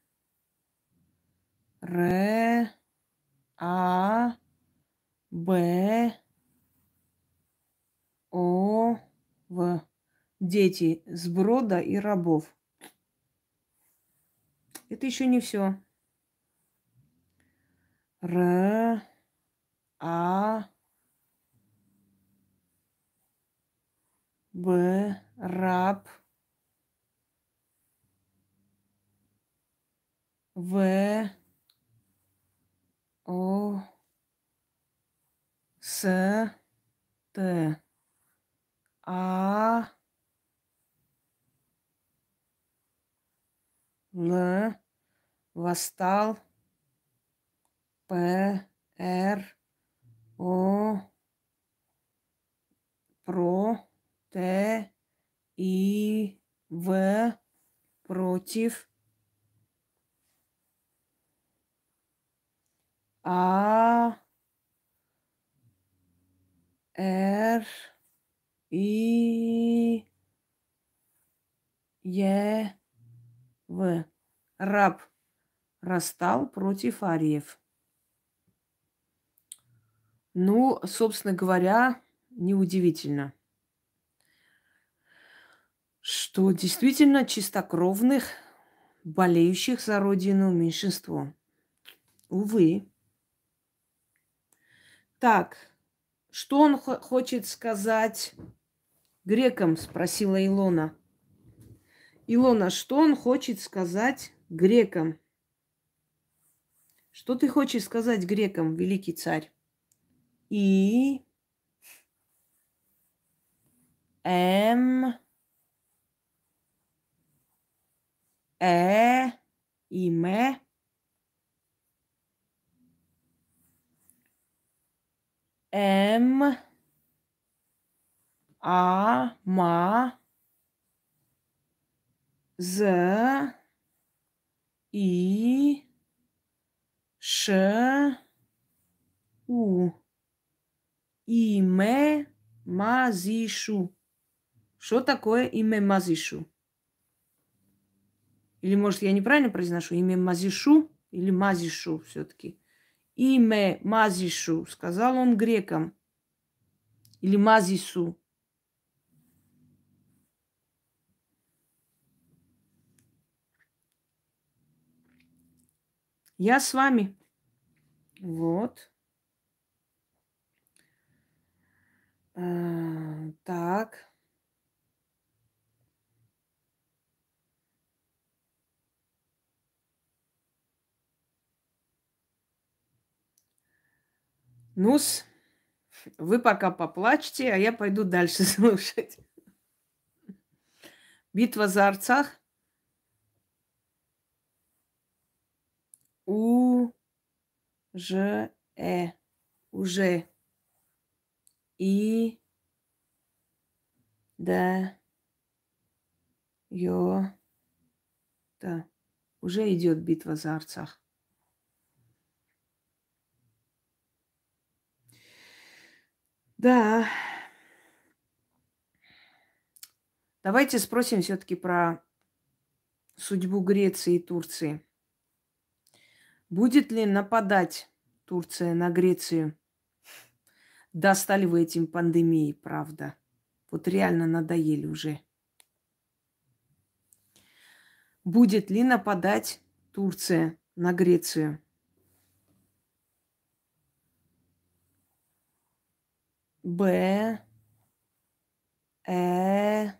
Р, А, Б, О, В. Дети с брода и рабов. Это еще не все. Р, А, Б, раб. В, О, С, Т, А, Л, восстал, П, Р, О, про, Т, И, В, против, А, Р, И, Е, В. Раб расстал против ариев. Ну, собственно говоря, неудивительно что действительно чистокровных, болеющих за родину меньшинство. Увы. Так, что он хочет сказать грекам, спросила Илона. Илона, что он хочет сказать грекам? Что ты хочешь сказать грекам, великий царь? И М Э и М. М. А. Ма. З. И. Ш. У. Имя Мазишу. Что такое имя Мазишу? Или, может, я неправильно произношу? Имя Мазишу или Мазишу все-таки? Имя Мазишу, сказал он грекам. Или Мазису. Я с вами. Вот. А, так. Нус, вы пока поплачьте, а я пойду дальше [LAUGHS] слушать. Битва за Арцах. У Ж Э. Уже. И да Ё. Да. Уже идет битва за Арцах. Да. Давайте спросим все-таки про судьбу Греции и Турции. Будет ли нападать Турция на Грецию? Достали вы этим пандемией, правда. Вот реально надоели уже. Будет ли нападать Турция на Грецию? Б, Э,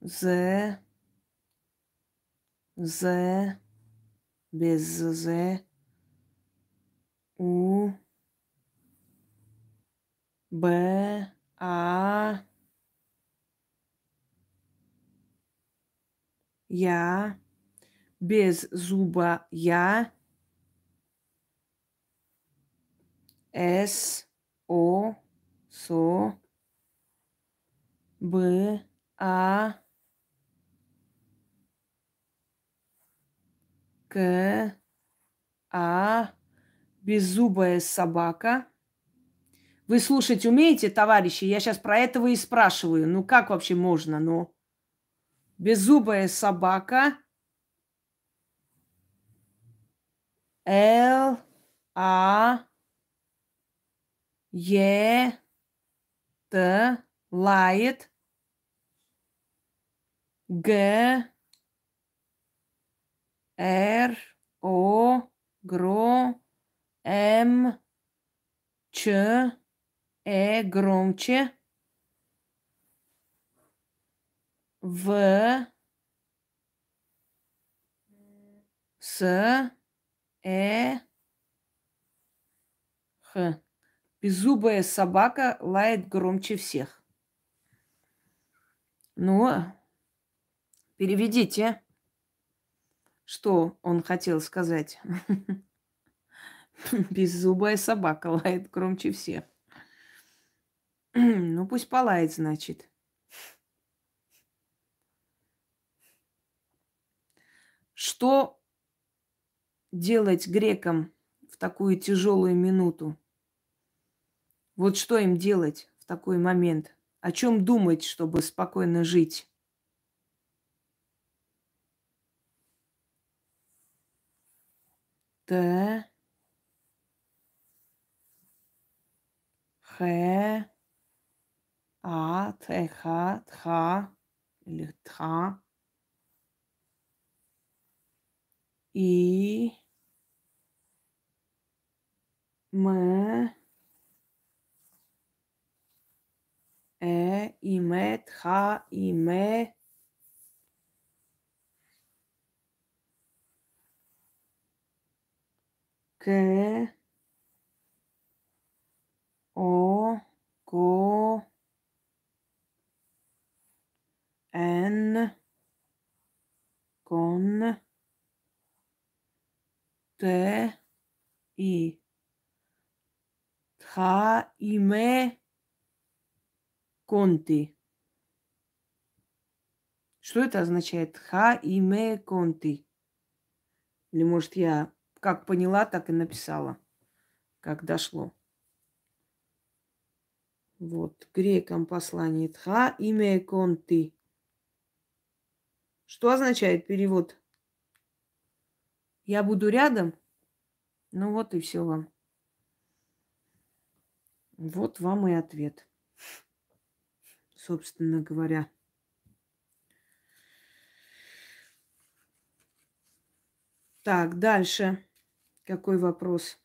З, З, без З, У, Б, А, Я, без зуба Я, С, О, Со, Б, А, К, А, беззубая собака. Вы слушать умеете, товарищи? Я сейчас про этого и спрашиваю. Ну как вообще можно? Ну, беззубая собака. Л, А, Е, Т, лает. Г, Р, О, Гро, М, Ч, Э, громче. В, С, Э, Х. Беззубая собака лает громче всех. Ну, переведите, что он хотел сказать. [LAUGHS] Беззубая собака лает громче всех. Ну, пусть полает, значит. Что делать грекам в такую тяжелую минуту? Вот что им делать в такой момент? О чем думать, чтобы спокойно жить? Т. Х. А. Т. Х. Тха. Или Тха. И. Мы. Э, име, тха, име. К. О. Ко. Н. Кон. Т. И. Тха, име. Конти. Что это означает? Ха име конти. Или, может, я как поняла, так и написала, как дошло. Вот, грекам послание Тха име конти. Что означает перевод? Я буду рядом? Ну вот и все вам. Вот вам и ответ. Собственно говоря. Так, дальше. Какой вопрос?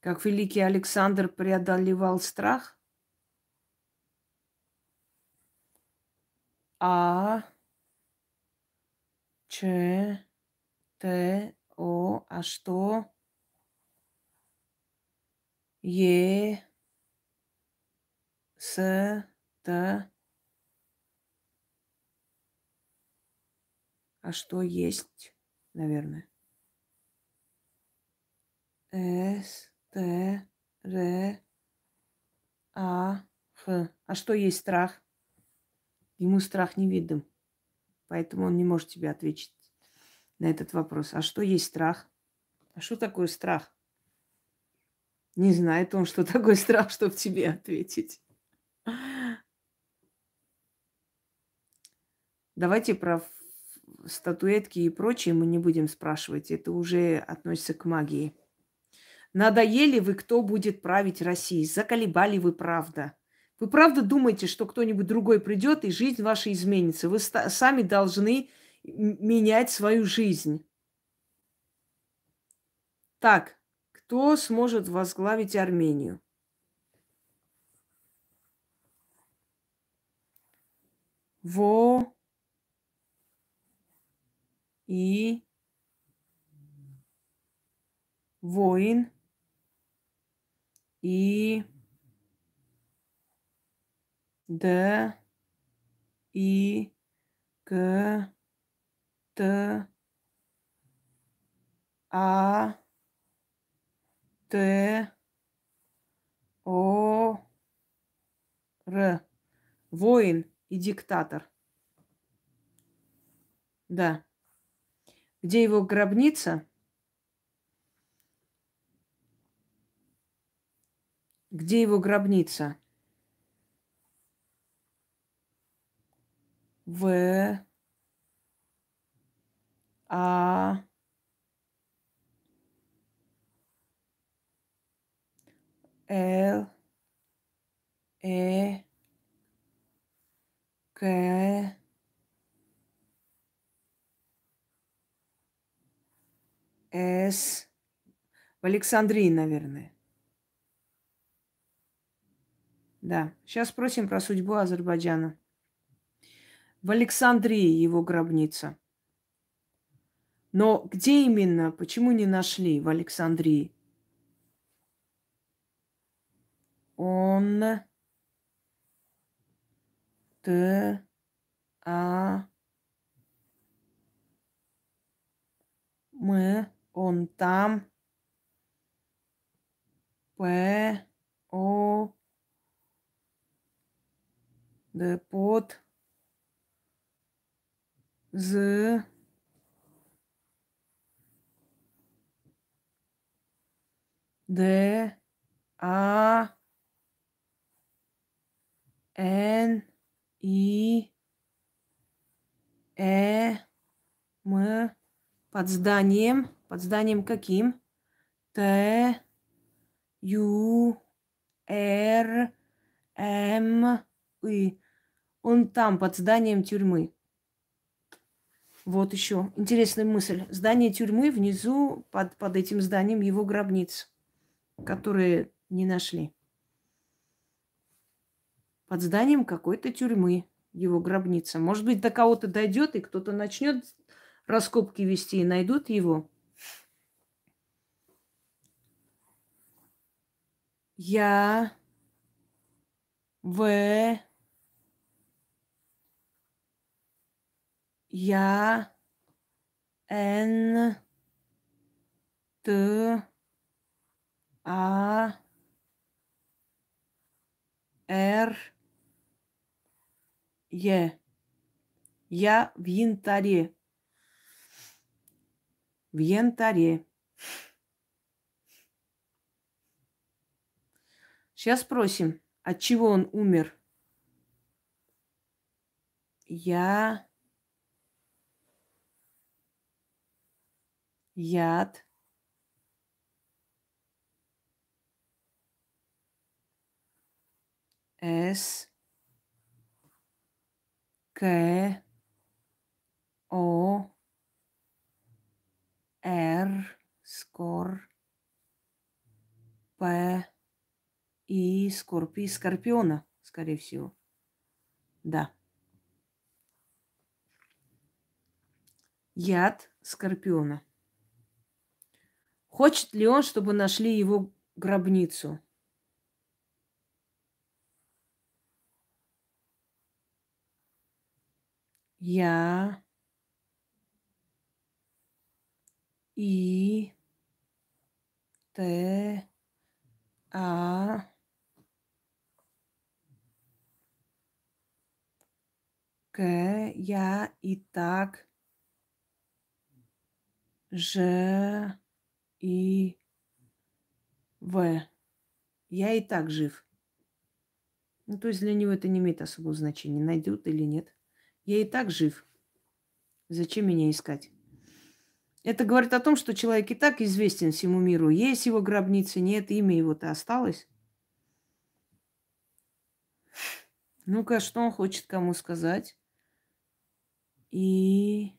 Как великий Александр преодолевал страх? А, Ч, Т, О, а что? Е, С, Т. А что есть, наверное? С, Т, Р, А, Х. А что есть страх? Ему страх не видим. Поэтому он не может тебе ответить на этот вопрос. А что есть страх? А что такое страх? Не знает он, что такое страх, чтобы тебе ответить. Давайте про статуэтки и прочее мы не будем спрашивать. Это уже относится к магии. Надоели вы, кто будет править Россией? Заколебали вы, правда. Вы правда думаете, что кто-нибудь другой придет и жизнь ваша изменится? Вы сами должны менять свою жизнь. Так, кто сможет возглавить Армению? Во и воин и Д И Г Т А Т О Р. Воин и диктатор. Да. Где его гробница? Где его гробница? В А Л Э К С в Александрии, наверное. Да. Сейчас спросим про судьбу Азербайджана. В Александрии его гробница. Но где именно? Почему не нашли в Александрии? Он Т А мы он там П О Д под З Д А Н И Э М под зданием. Под зданием каким? Т Ю Р М И. Он там, под зданием тюрьмы. Вот еще интересная мысль. Здание тюрьмы внизу, под, под этим зданием, его гробниц, которые не нашли. Под зданием какой-то тюрьмы его гробница. Может быть, до кого-то дойдет, и кто-то начнет раскопки вести, и найдут его. Я в Я Н Т А Р Е. Я в янтаре. В янтаре. Сейчас спросим, от чего он умер. Я... Яд. С. К. О. Р. Скор. П. И Скорпи. Скорпиона, скорее всего. Да. Яд Скорпиона. Хочет ли он, чтобы нашли его гробницу? Я И Т А К Я и так Ж и В. Я и так жив. Ну, то есть для него это не имеет особого значения, найдут или нет. Я и так жив. Зачем меня искать? Это говорит о том, что человек и так известен всему миру. Есть его гробница, нет, имя его-то осталось. Ну-ка, что он хочет кому сказать? И...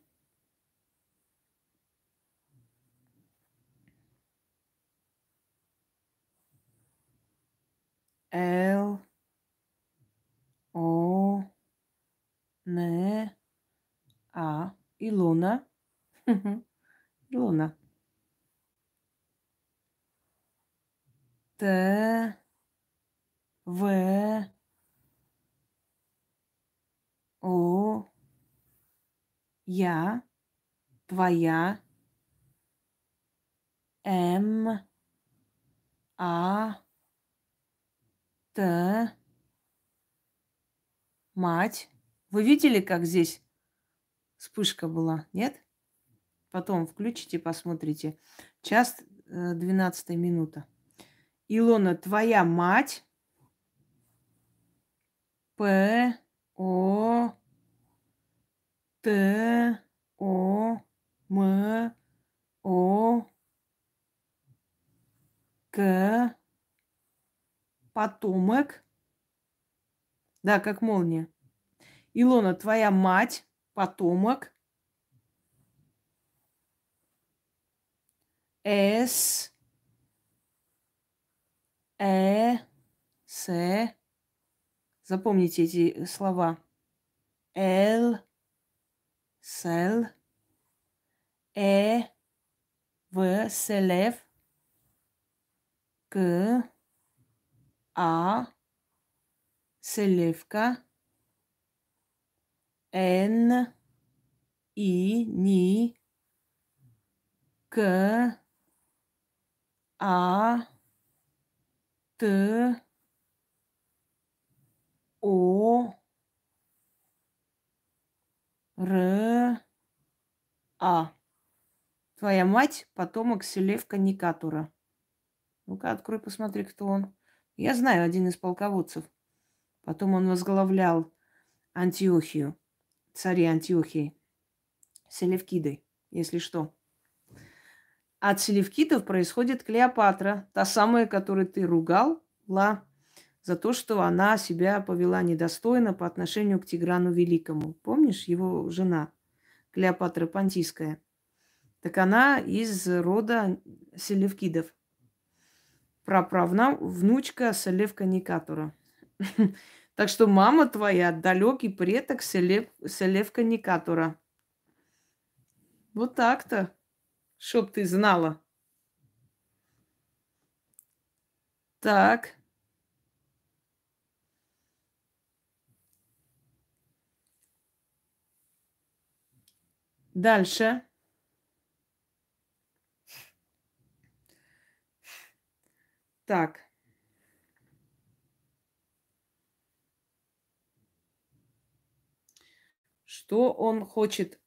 Л О Н А Илона. [LAUGHS] Илона. Т В О Я твоя М А Т. Мать. Вы видели, как здесь вспышка была? Нет? Потом включите, посмотрите. Час 12 э, минута. Илона, твоя мать. П. О. Т. О. М. О. К потомок. Да, как молния. Илона, твоя мать, потомок. С. Э. С. Запомните эти слова. Л. Сел. Э. В. Селев. К. А, Селевка, Н, И, Ни, К, А, Т, О, Р, А. Твоя мать – потомок Селевка Никатура. Ну-ка, открой, посмотри, кто он. Я знаю один из полководцев. Потом он возглавлял Антиохию, цари Антиохии, Селевкиды, если что. От Селевкидов происходит Клеопатра, та самая, которую ты ругал, Ла, за то, что она себя повела недостойно по отношению к Тиграну Великому. Помнишь, его жена, Клеопатра Понтийская? Так она из рода Селевкидов праправна внучка Селевка Никатора. [LAUGHS] Так что мама твоя далекий предок Селев, Селевка Никатора. Вот так-то, чтоб ты знала. Так. Дальше. Так. Что он хочет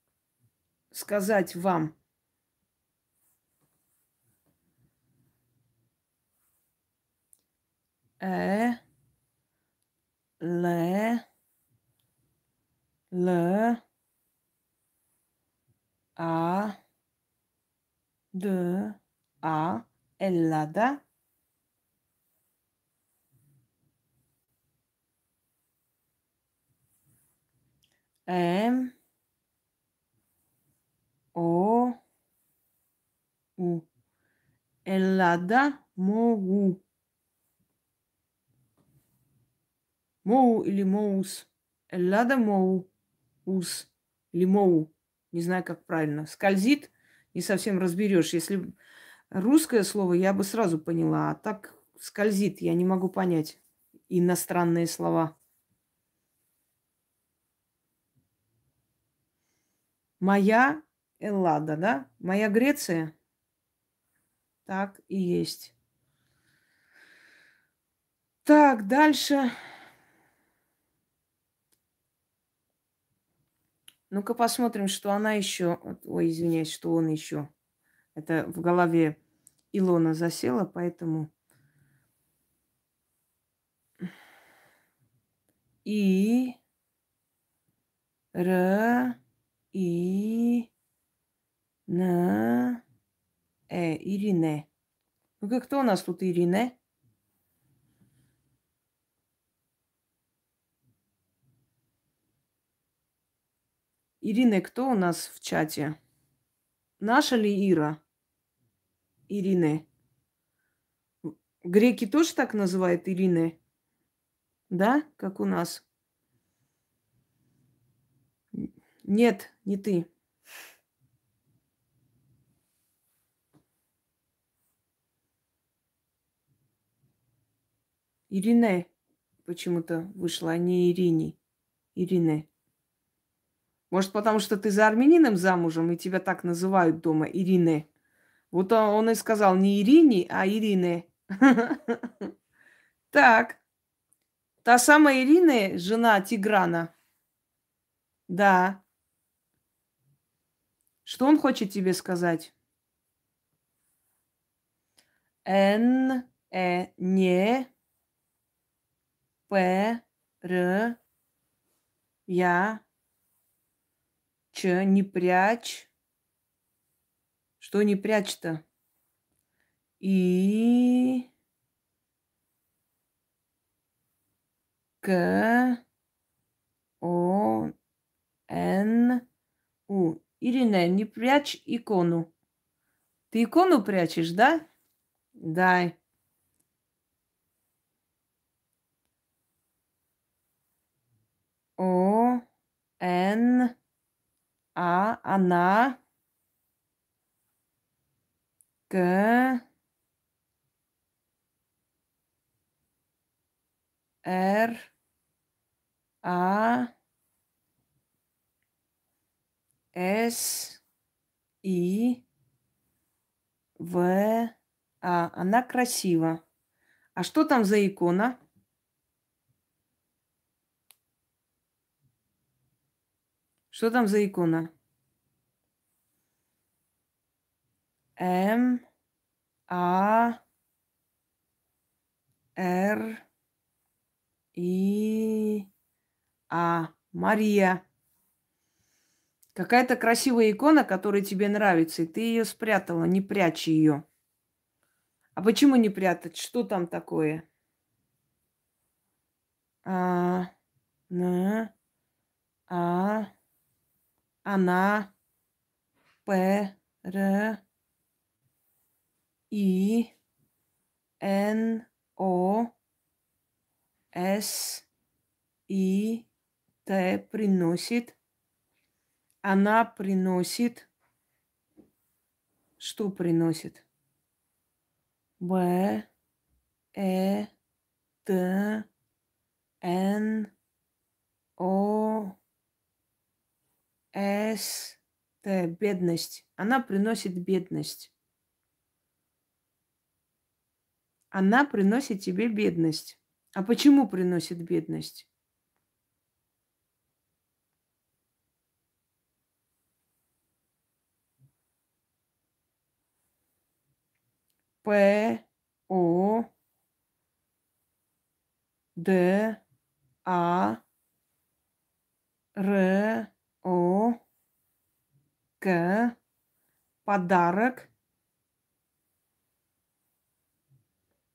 сказать вам? Э, ле, л, а, д, а, эллада. М, О, У. Эллада Моу. Моу или Моус. Эллада Моу. Ус. Или Моу. Не знаю, как правильно. Скользит, не совсем разберешь. Если русское слово, я бы сразу поняла. А так скользит, я не могу понять иностранные слова. Моя Эллада, да? Моя Греция. Так и есть. Так, дальше. Ну-ка посмотрим, что она еще. Ой, извиняюсь, что он еще. Это в голове Илона засела, поэтому. И. Р. И. На. Э, Ирине. Ну-ка, кто у нас тут Ирине? Ирина, кто у нас в чате? Наша ли Ира? Ирины. Греки тоже так называют Ирины? Да, как у нас? Нет, не ты. Ирине почему-то вышла, а не Ирине. Ирине. Может, потому что ты за армянином замужем, и тебя так называют дома Ирине. Вот он и сказал не Ирине, а Ирине. [LAUGHS] Так. Та самая Ирина, жена Тиграна. Да. Что он хочет тебе сказать? Н, Э, не, П, Р, Я, Ч, не прячь. Что не прячь-то? И... К... О... Н... У. Ирина, не прячь икону. Ты икону прячешь, да? Дай. О, Н, а, она, Г, Р, А, С, И, В, А. Она красива. А что там за икона? Что там за икона? М, А, Р, И, А. Мария. Какая-то красивая икона, которая тебе нравится, и ты ее спрятала, не прячь ее. А почему не прятать? Что там такое? А, на, а, она, П, Р, И, Н, О, С, И, Т приносит. Она приносит. Что приносит? Б, Э, Т, Н, О, С, Т. Бедность. Она приносит бедность. Она приносит тебе бедность. А почему приносит бедность? П, О, Д, А, Р, О, К. Подарок.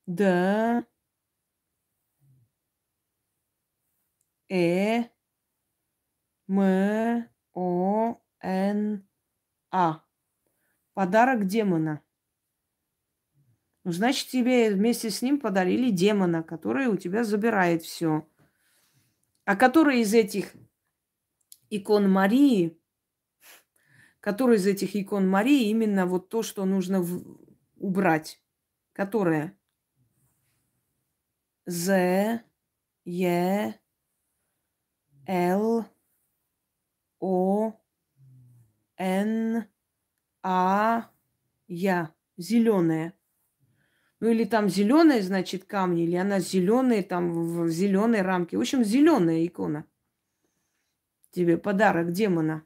Д. Э. М. О. Н. А. Подарок демона. Ну, значит, тебе вместе с ним подарили демона, который у тебя забирает все. А который из этих икон Марии, который из этих икон Марии именно вот то, что нужно в... убрать. Которая? З, Е, Л, О, Н, А, Я. Зеленая. Ну или там зеленые, значит, камни, или она зеленая, там в зеленой рамке. В общем, зеленая икона. Тебе подарок демона.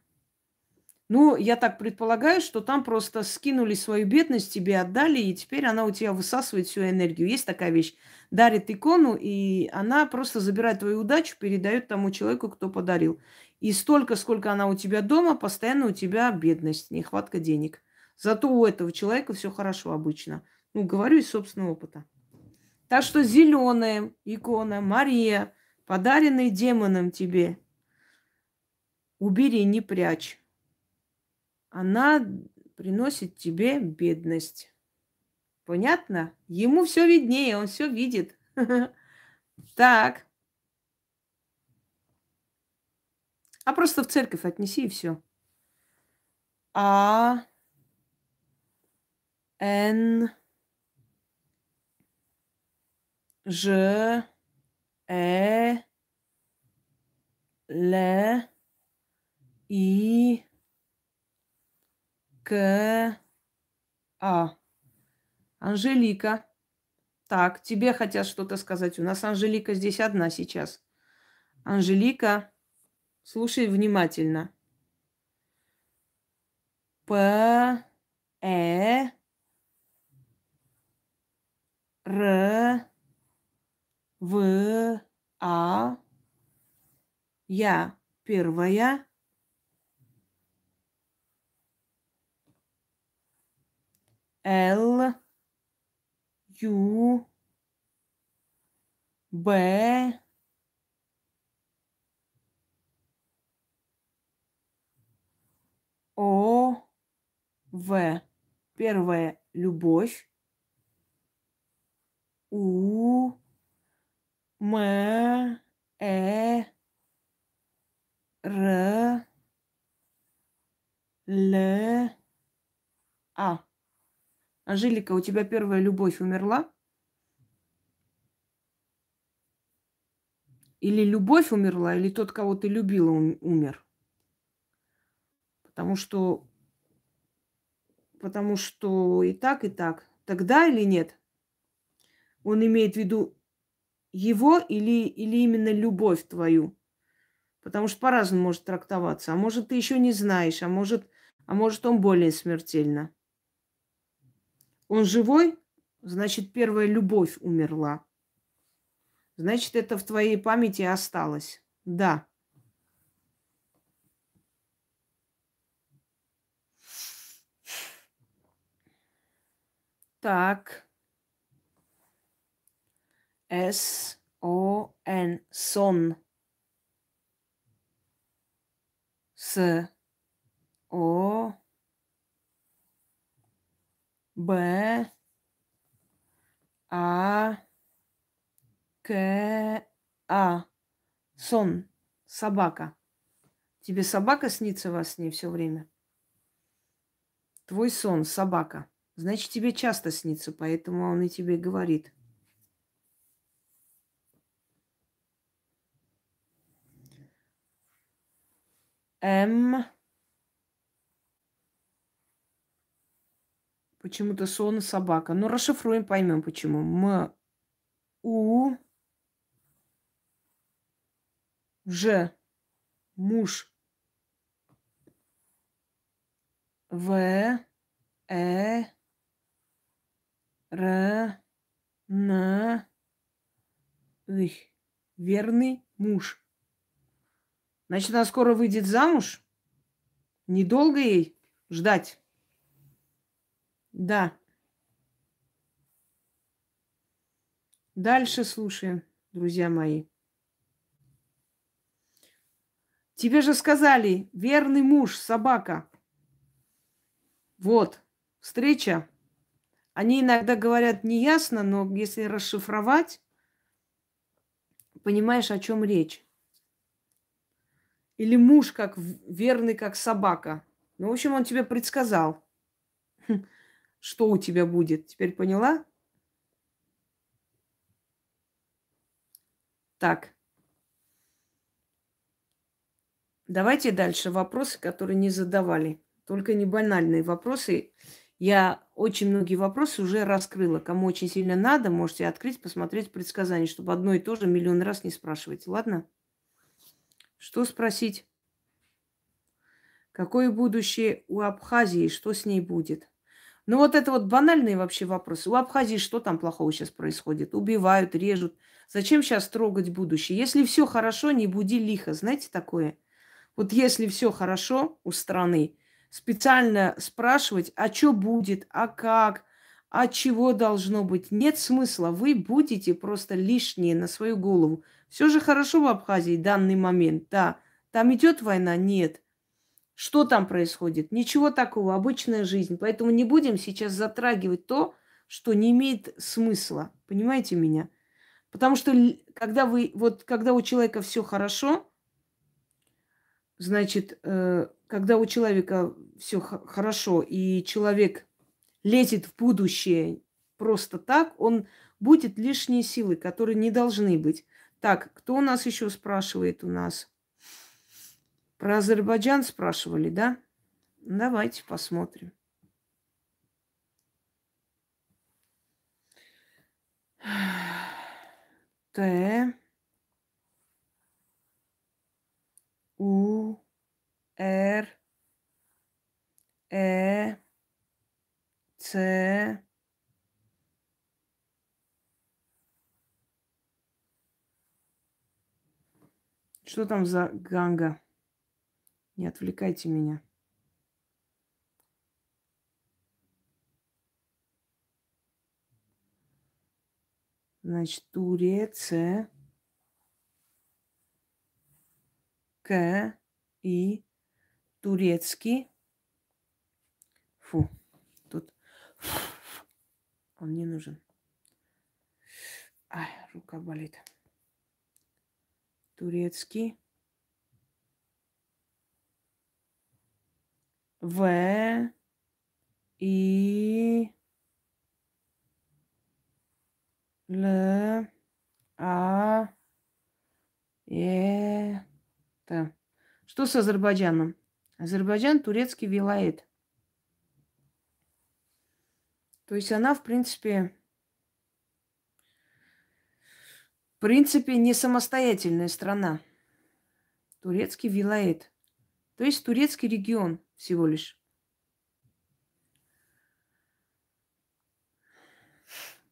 Ну, я так предполагаю, что там просто скинули свою бедность, тебе отдали, и теперь она у тебя высасывает всю энергию. Есть такая вещь. Дарит икону, и она просто забирает твою удачу, передает тому человеку, кто подарил. И столько, сколько она у тебя дома, постоянно у тебя бедность, нехватка денег. Зато у этого человека все хорошо обычно. Ну, говорю из собственного опыта. Так что зеленая икона Мария, подаренная демоном тебе, убери, не прячь. Она приносит тебе бедность. Понятно? Ему все виднее, он все видит. [LAUGHS] Так. А просто в церковь отнеси и все. А Н Ж, Э, Л, И, К, А. Анжелика. Так, тебе хотят что-то сказать. У нас Анжелика здесь одна сейчас. Анжелика, слушай внимательно. П, Э, Р, в, А, я первая, Л, Ю, Б, О, В. Первая любовь. У, М, Э, Р, Л, А. Анжелика, у тебя первая любовь умерла? Или любовь умерла, или тот, кого ты любила, умер? Потому что, потому что и так, и так. Тогда или нет? Он имеет в виду его или, или именно любовь твою. Потому что по-разному может трактоваться. А может, ты еще не знаешь, а может, а может, он более смертельно. Он живой, значит, первая любовь умерла. Значит, это в твоей памяти осталось. Да. Так. С-О-Н. Сон. С. О. Б. А. К. А. Сон. Собака. Тебе собака снится во сне все время? Твой сон, собака. Значит, тебе часто снится, поэтому он и тебе говорит – М. Почему-то сон собака. Ну, расшифруем, поймем почему. М. У. Ж. Муж. В. Э. Р. Н. Их. Верный муж. Значит, она скоро выйдет замуж? Недолго ей Ждать. Да. Дальше слушаем, друзья мои. Тебе же сказали, верный муж, собака. Вот, встреча. Они иногда говорят неясно, но если расшифровать, понимаешь, о чем речь. Или муж как верный, как собака. Ну, в общем, он тебе предсказал, что у тебя будет. Теперь поняла? Так. Давайте дальше вопросы, которые не задавали. Только не банальные вопросы. Я очень многие вопросы уже раскрыла. Кому очень сильно надо, можете открыть, посмотреть предсказания, чтобы одно и то же миллион раз не спрашивать. Ладно? Что спросить? Какое будущее у Абхазии? Что с ней будет? Ну вот это вот банальные вообще вопросы. У Абхазии что там плохого сейчас происходит? Убивают, режут. Зачем сейчас трогать будущее? Если все хорошо, не буди лихо. Знаете такое? Вот если все хорошо у страны, специально спрашивать, а что будет, а как, а чего должно быть. Нет смысла. Вы будете просто лишние на свою голову. Все же хорошо в Абхазии в данный момент. Да. Там идет война? Нет. Что там происходит? Ничего такого, обычная жизнь. Поэтому не будем сейчас затрагивать то, что не имеет смысла. Понимаете меня? Потому что когда вы, вот когда у человека все хорошо, значит, э, когда у человека все хорошо, и человек лезет в будущее просто так, он будет лишние силы, которые не должны быть. Так, кто у нас еще спрашивает у нас? Про Азербайджан спрашивали, да? Давайте посмотрим. [SIGHS] Т. У. Р. Э. Ц. Что там за ганга? Не отвлекайте меня. Значит, Туреция. К и турецкий. Фу, тут он не нужен. Ай, рука болит. Турецкий. В и Л А Э Т. Что с Азербайджаном? Азербайджан турецкий вилает. То есть она, в принципе, в принципе, не самостоятельная страна. Турецкий вилает. То есть турецкий регион всего лишь.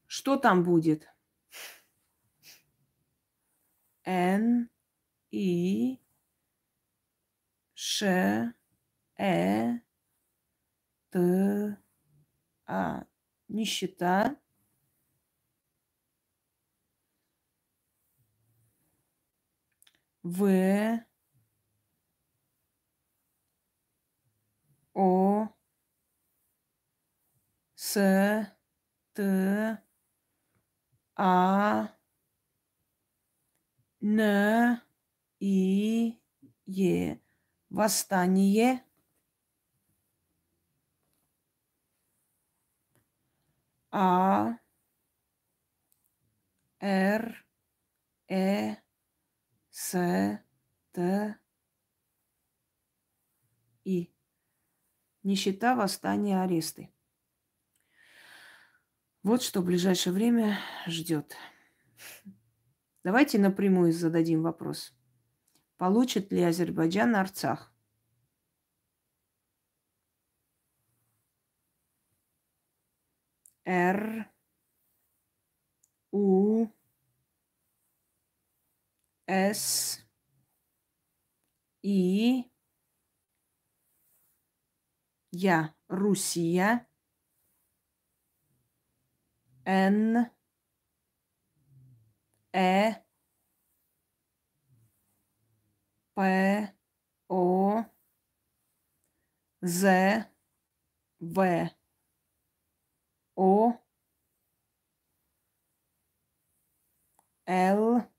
Что там будет? Н, И, Ш, Э, Т, А. Нищета. В, О, С, Т, А, Н, И, Е. Восстание. А, Р, Э, С, Т, И. Нищета, восстание, аресты. Вот что в ближайшее время ждет. Давайте напрямую зададим вопрос. Получит ли Азербайджан Арцах? Р У С И Я Русия. Н. Э. П. О. З. В. О. Л.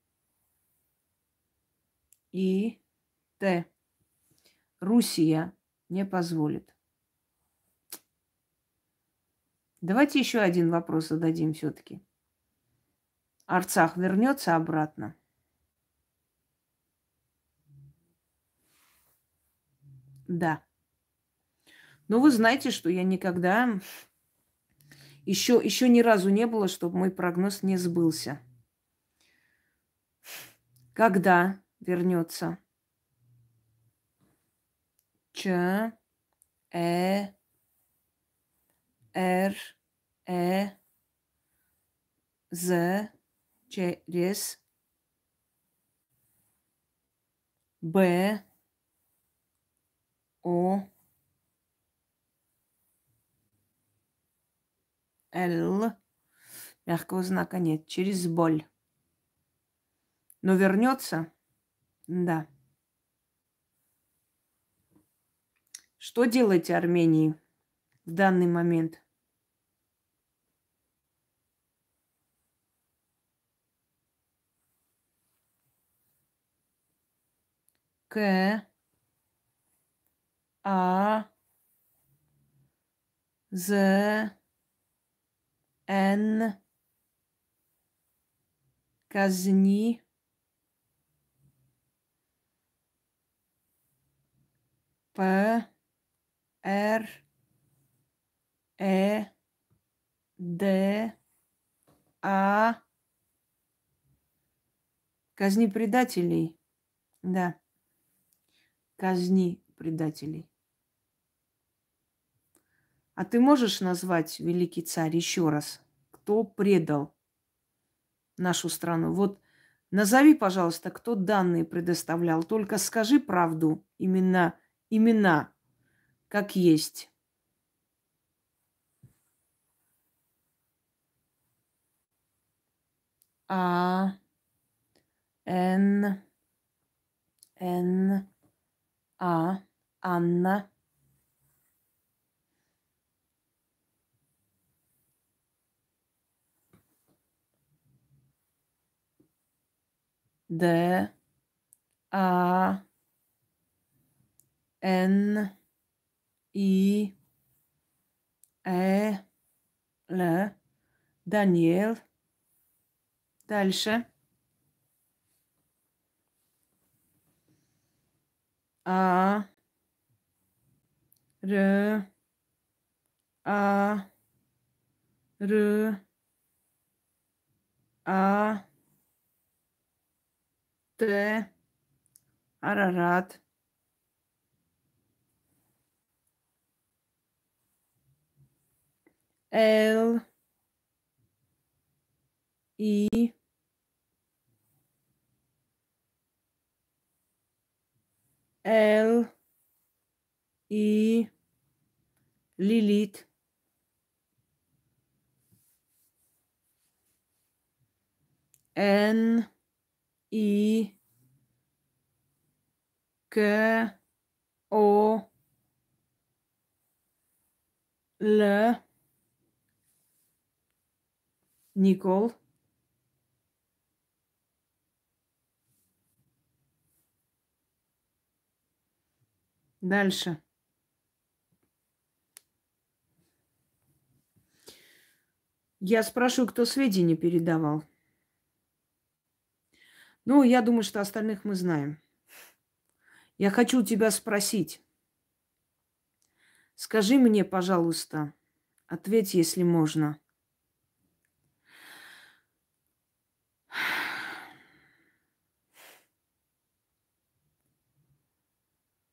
И. Т. Русия не позволит. Давайте еще один вопрос зададим все-таки. Арцах вернется обратно? Да. Но вы знаете, что я никогда еще, еще ни разу не было, чтобы мой прогноз не сбылся. Когда вернется? Ч, Э, Р, Э, З, через Б, О, Л. Мягкого знака нет. Через боль. Но вернется? Да. Что делаете Армении в данный момент? К А З Н казни П Р Э Д казни предателей. Да. Казни предателей. А ты можешь назвать, великий царь, еще раз, кто предал нашу страну? Вот назови, пожалуйста, кто данные предоставлял. Только скажи правду, именно имена, как есть. А, Н, Н, А, Анна. Д, А, Н, И, Э, Л, Даниэл. Дальше. А, Р, А, Р, А, Т, Арарат. Л, И, Л, И, Лилит. Н, И, К, О, Л, Никол. Дальше. Я спрашиваю, кто сведения передавал. Ну, я думаю, что остальных мы знаем. Я хочу тебя спросить. Скажи мне, пожалуйста, ответь, если можно.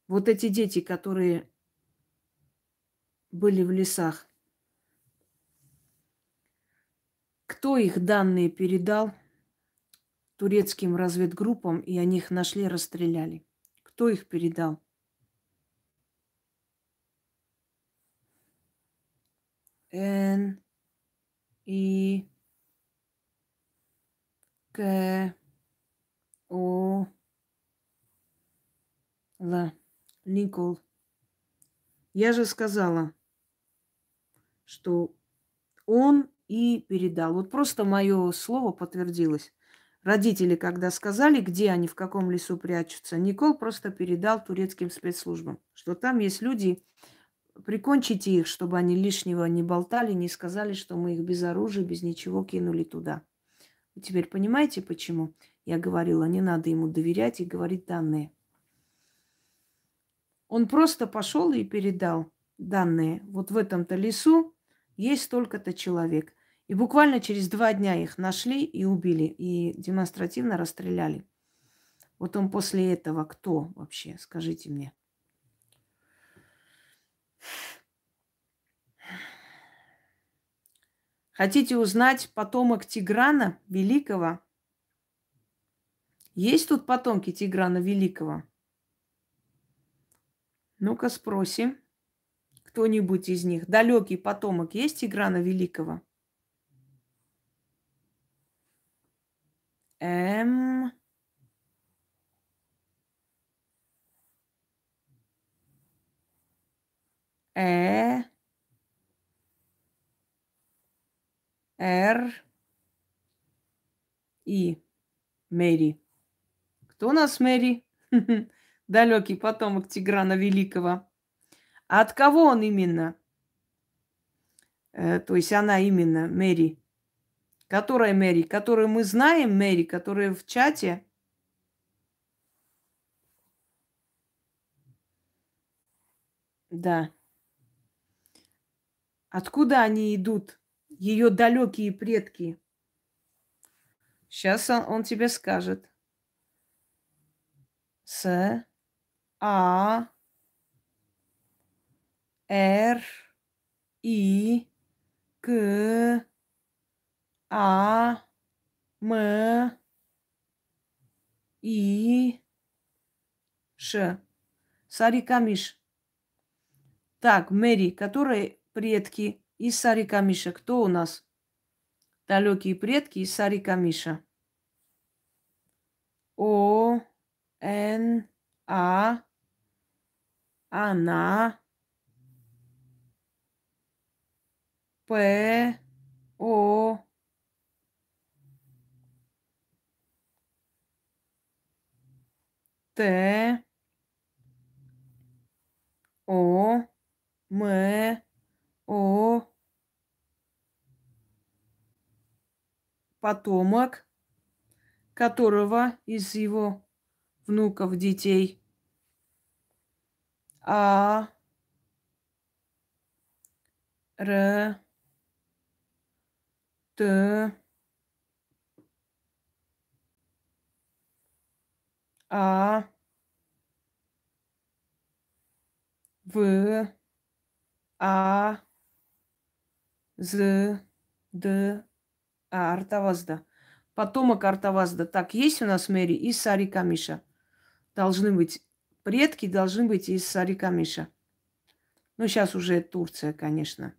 Вот эти дети, которые были в лесах, кто их данные передал турецким разведгруппам, и они их нашли, расстреляли? Кто их передал? Н, И, К, О, Л. Никол. Я же сказала, что он и передал. Вот просто мое слово подтвердилось. Родители, когда сказали, где они, в каком лесу прячутся, Никол просто передал турецким спецслужбам, что там есть люди, прикончите их, чтобы они лишнего не болтали, не сказали, что мы их без оружия, без ничего кинули туда. Вы теперь понимаете, почему я говорила, не надо ему доверять и говорить данные. Он просто пошел и передал данные. Вот в этом-то лесу есть столько-то человек. И буквально через два дня их нашли и убили, и демонстративно расстреляли. Вот он после этого кто вообще, скажите мне? Хотите узнать потомок Тиграна Великого? Есть тут потомки Тиграна Великого? Ну-ка спросим. Кто-нибудь из них. Далекий потомок есть Тиграна Великого? М. Э. Р. И. Мэри. Кто у нас Мэри? [LAUGHS] Далекий потомок Тиграна Великого. А от кого он именно? Э, то есть она именно, Мэри. Которая Мэри? Которую мы знаем, Мэри, которая в чате? Да. Откуда они идут? Ее далекие предки. Сейчас он, он тебе скажет. С А Р И К а, М, И, Ш. Сарикамиш. Так, Мэри, которые предки из Сарикамиша? Кто у нас? Далекие предки из Сарикамиша. О, Н, А, она, П, О, Т, О, М, О, потомок, которого из его внуков, детей, А, Р, Т, А, В, А, З, Д, А, Артавазда. Потомок Артавазда. Так, есть у нас Мэри из Сарикамиша. Должны быть предки, должны быть из Сарикамиша. Ну, сейчас уже Турция, конечно.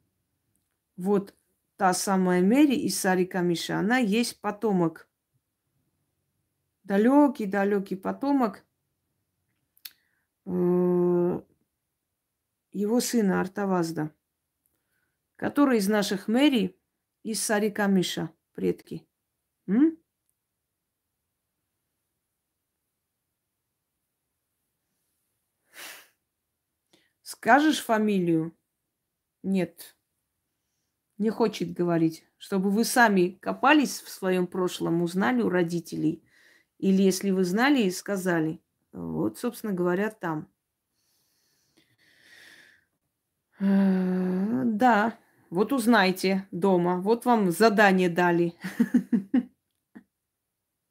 Вот та самая Мэри из Сарикамиша, она есть потомок далекий-далекий потомок э, его сына Артавазда, который из наших мэрий, из Сарикамиша, предки. М? Скажешь фамилию? Нет. Не хочет говорить. Чтобы вы сами копались в своем прошлом, узнали у родителей – или если вы знали и сказали. Вот, собственно говоря, там. Э, да, вот узнайте дома. Вот вам задание дали.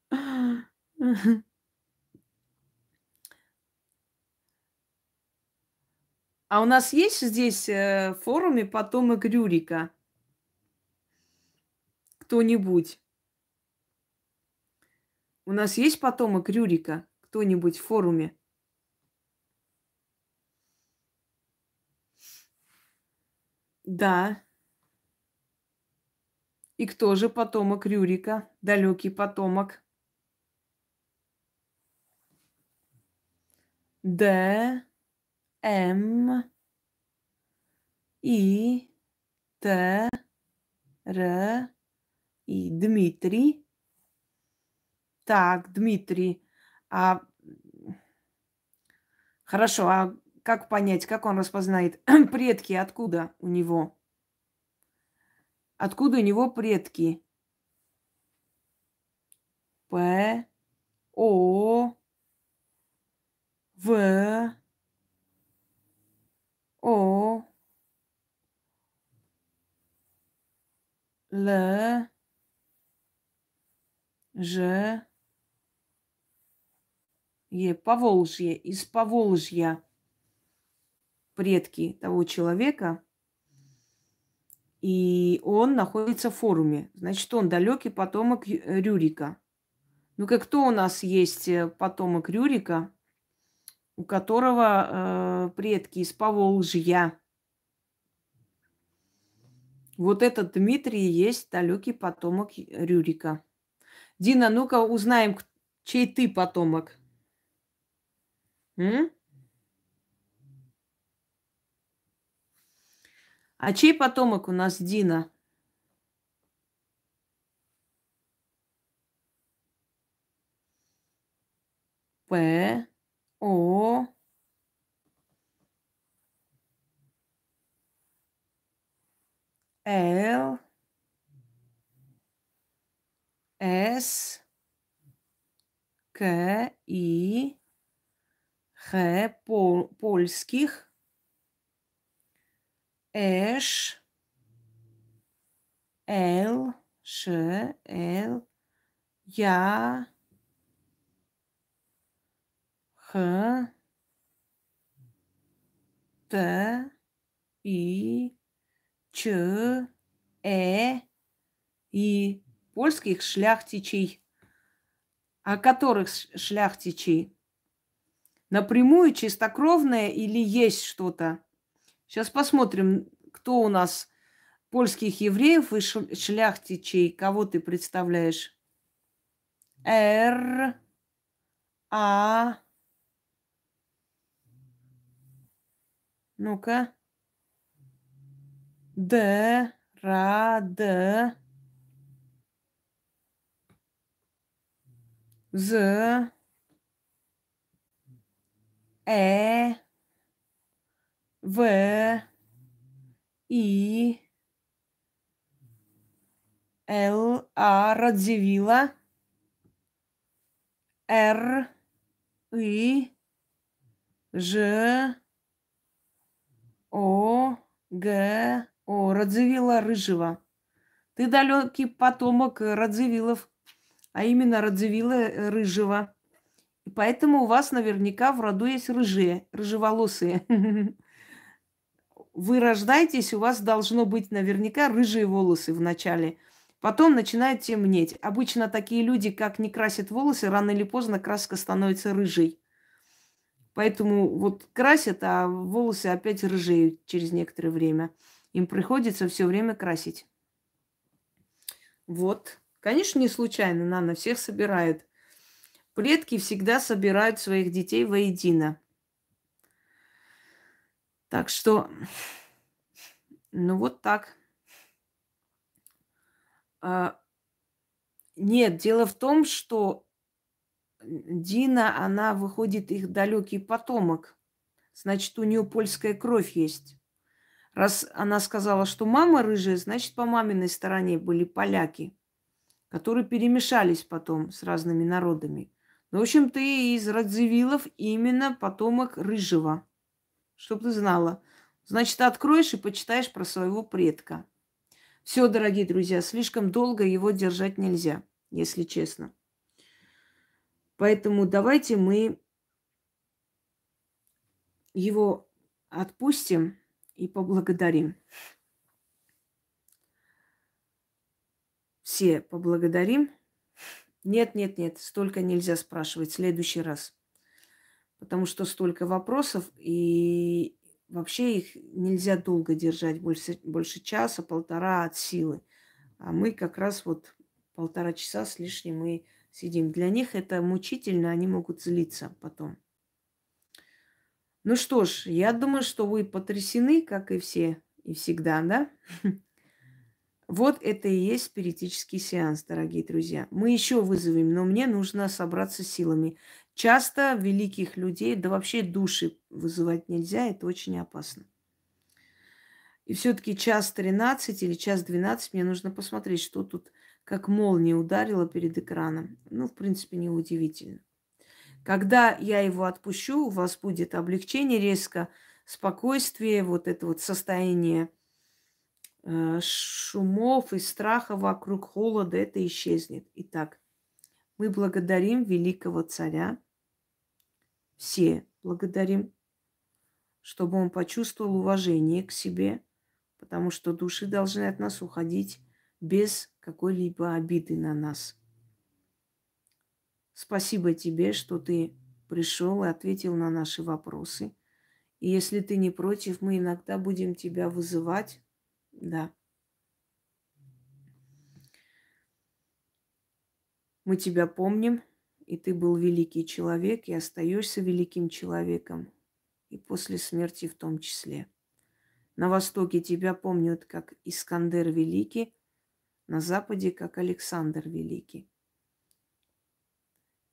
[LAUGHS] А у нас есть здесь э, в форуме потомок Рюрика? Кто-нибудь? У нас есть потомок Рюрика? Кто-нибудь в форуме? Да. И кто же потомок Рюрика? Далекий потомок. Д, М, И, Т, Р, И. Дмитрий. Так, Дмитрий. А хорошо, а как понять, как он распознает [CLEARS THROAT] предки, откуда у него? Откуда у него предки? П, О, В, О, Л, Ж, Е. Поволжье, из Поволжья предки того человека, и он находится в форуме. Значит, он далекий потомок Рюрика. Ну, как кто у нас есть э, потомок Рюрика, у которого э, предки из Поволжья? Вот этот Дмитрий есть далекий потомок Рюрика. Дина, ну-ка узнаем, чей ты потомок. М? А чей потомок у нас Дина? П, О, Л, С, К, И, Х, пол, польских, Эш, Л, Ш, Л, Я, Х, Т, И, Ч, Э, И. Польских шляхтичей. А которых шляхтичей? Напрямую чистокровное или есть что-то? Сейчас посмотрим, кто у нас польских евреев и шляхтичей. Кого ты представляешь? Р, А. Ну-ка. Д, Ра, Д. З. Е, В, И, Л, А, Радзивилла, Р, И, Ж, О, Г, О, Радзивилла Рыжего. Ты далекий потомок Радзивиллов, а именно Радзивилла Рыжего. И поэтому у вас наверняка в роду есть рыжие, рыжеволосые. [LAUGHS] Вы рождаетесь, у вас должно быть наверняка рыжие волосы в начале. Потом начинают темнеть. Обычно такие люди, как не красят волосы, рано или поздно краска становится рыжей. Поэтому вот красят, а волосы опять рыжеют через некоторое время. Им приходится все время красить. Вот. Конечно, не случайно, Нана, всех собирают. Предки всегда собирают своих детей воедино. Так что, ну вот так. А, нет, дело в том, что Дина, она выходит их далекий потомок. Значит, у нее польская кровь есть. Раз она сказала, что мама рыжая, значит, по маминой стороне были поляки, которые перемешались потом с разными народами. Ну, в общем, ты из Радзивиллов именно потомок Рыжего. Чтоб ты знала. Значит, откроешь и почитаешь про своего предка. Все, дорогие друзья, слишком долго его держать нельзя, если честно. Поэтому давайте мы его отпустим и поблагодарим. Все поблагодарим. Нет, нет, нет, столько нельзя спрашивать. В следующий раз. Потому что столько вопросов, и вообще их нельзя долго держать, больше, больше часа, полтора от силы. А мы как раз вот полтора часа с лишним мы сидим. Для них это мучительно, они могут злиться потом. Ну что ж, я думаю, что вы потрясены, как и все, и всегда, да? [LAUGHS] Вот это и есть спиритический сеанс, дорогие друзья. Мы еще вызовем, но мне нужно собраться силами. Часто великих людей, да вообще души вызывать нельзя, это очень опасно. И все-таки час 13 или час 12 мне нужно посмотреть, что тут как молния ударила перед экраном. Ну, в принципе, неудивительно. Когда я его отпущу, у вас будет облегчение резко, спокойствие, вот это вот состояние э, шумов и страха вокруг холода, это исчезнет. Итак, мы благодарим великого царя, все благодарим, чтобы он почувствовал уважение к себе, потому что души должны от нас уходить без какой-либо обиды на нас. Спасибо тебе, что ты пришел и ответил на наши вопросы. И если ты не против, мы иногда будем тебя вызывать. Да. Мы тебя помним, и ты был великий человек, и остаешься великим человеком, и после смерти в том числе. На Востоке тебя помнят как Искандер Великий, на Западе как Александр Великий.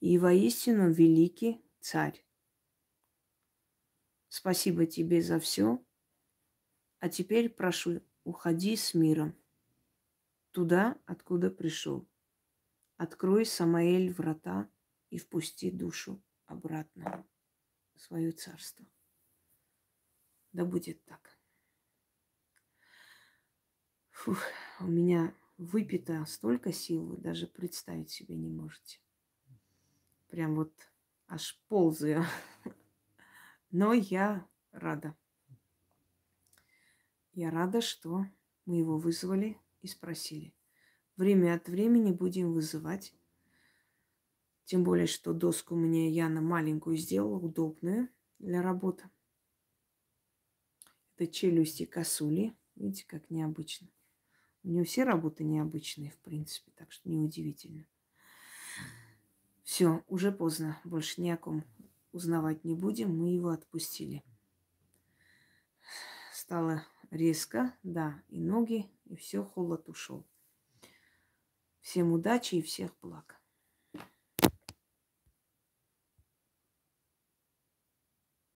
И воистину великий царь. Спасибо тебе за все. А теперь прошу, уходи с миром. Туда, откуда пришел. Открой, Самаэль, врата и впусти душу обратно в свое царство. Да будет так. Фух, у меня выпито столько сил, вы даже представить себе не можете. Прям вот аж ползаю. [LAUGHS] Но я рада. Я рада, что мы его вызвали и спросили. Время от времени будем вызывать. Тем более, что доску мне Яна маленькую сделала, удобную для работы. Это челюсти косули. Видите, как необычно. У него все работы необычные, в принципе, так что неудивительно. Все, уже поздно, больше ни о ком узнавать не будем, мы его отпустили. Стало резко, да, и ноги, и все, холод ушел. Всем удачи и всех благ.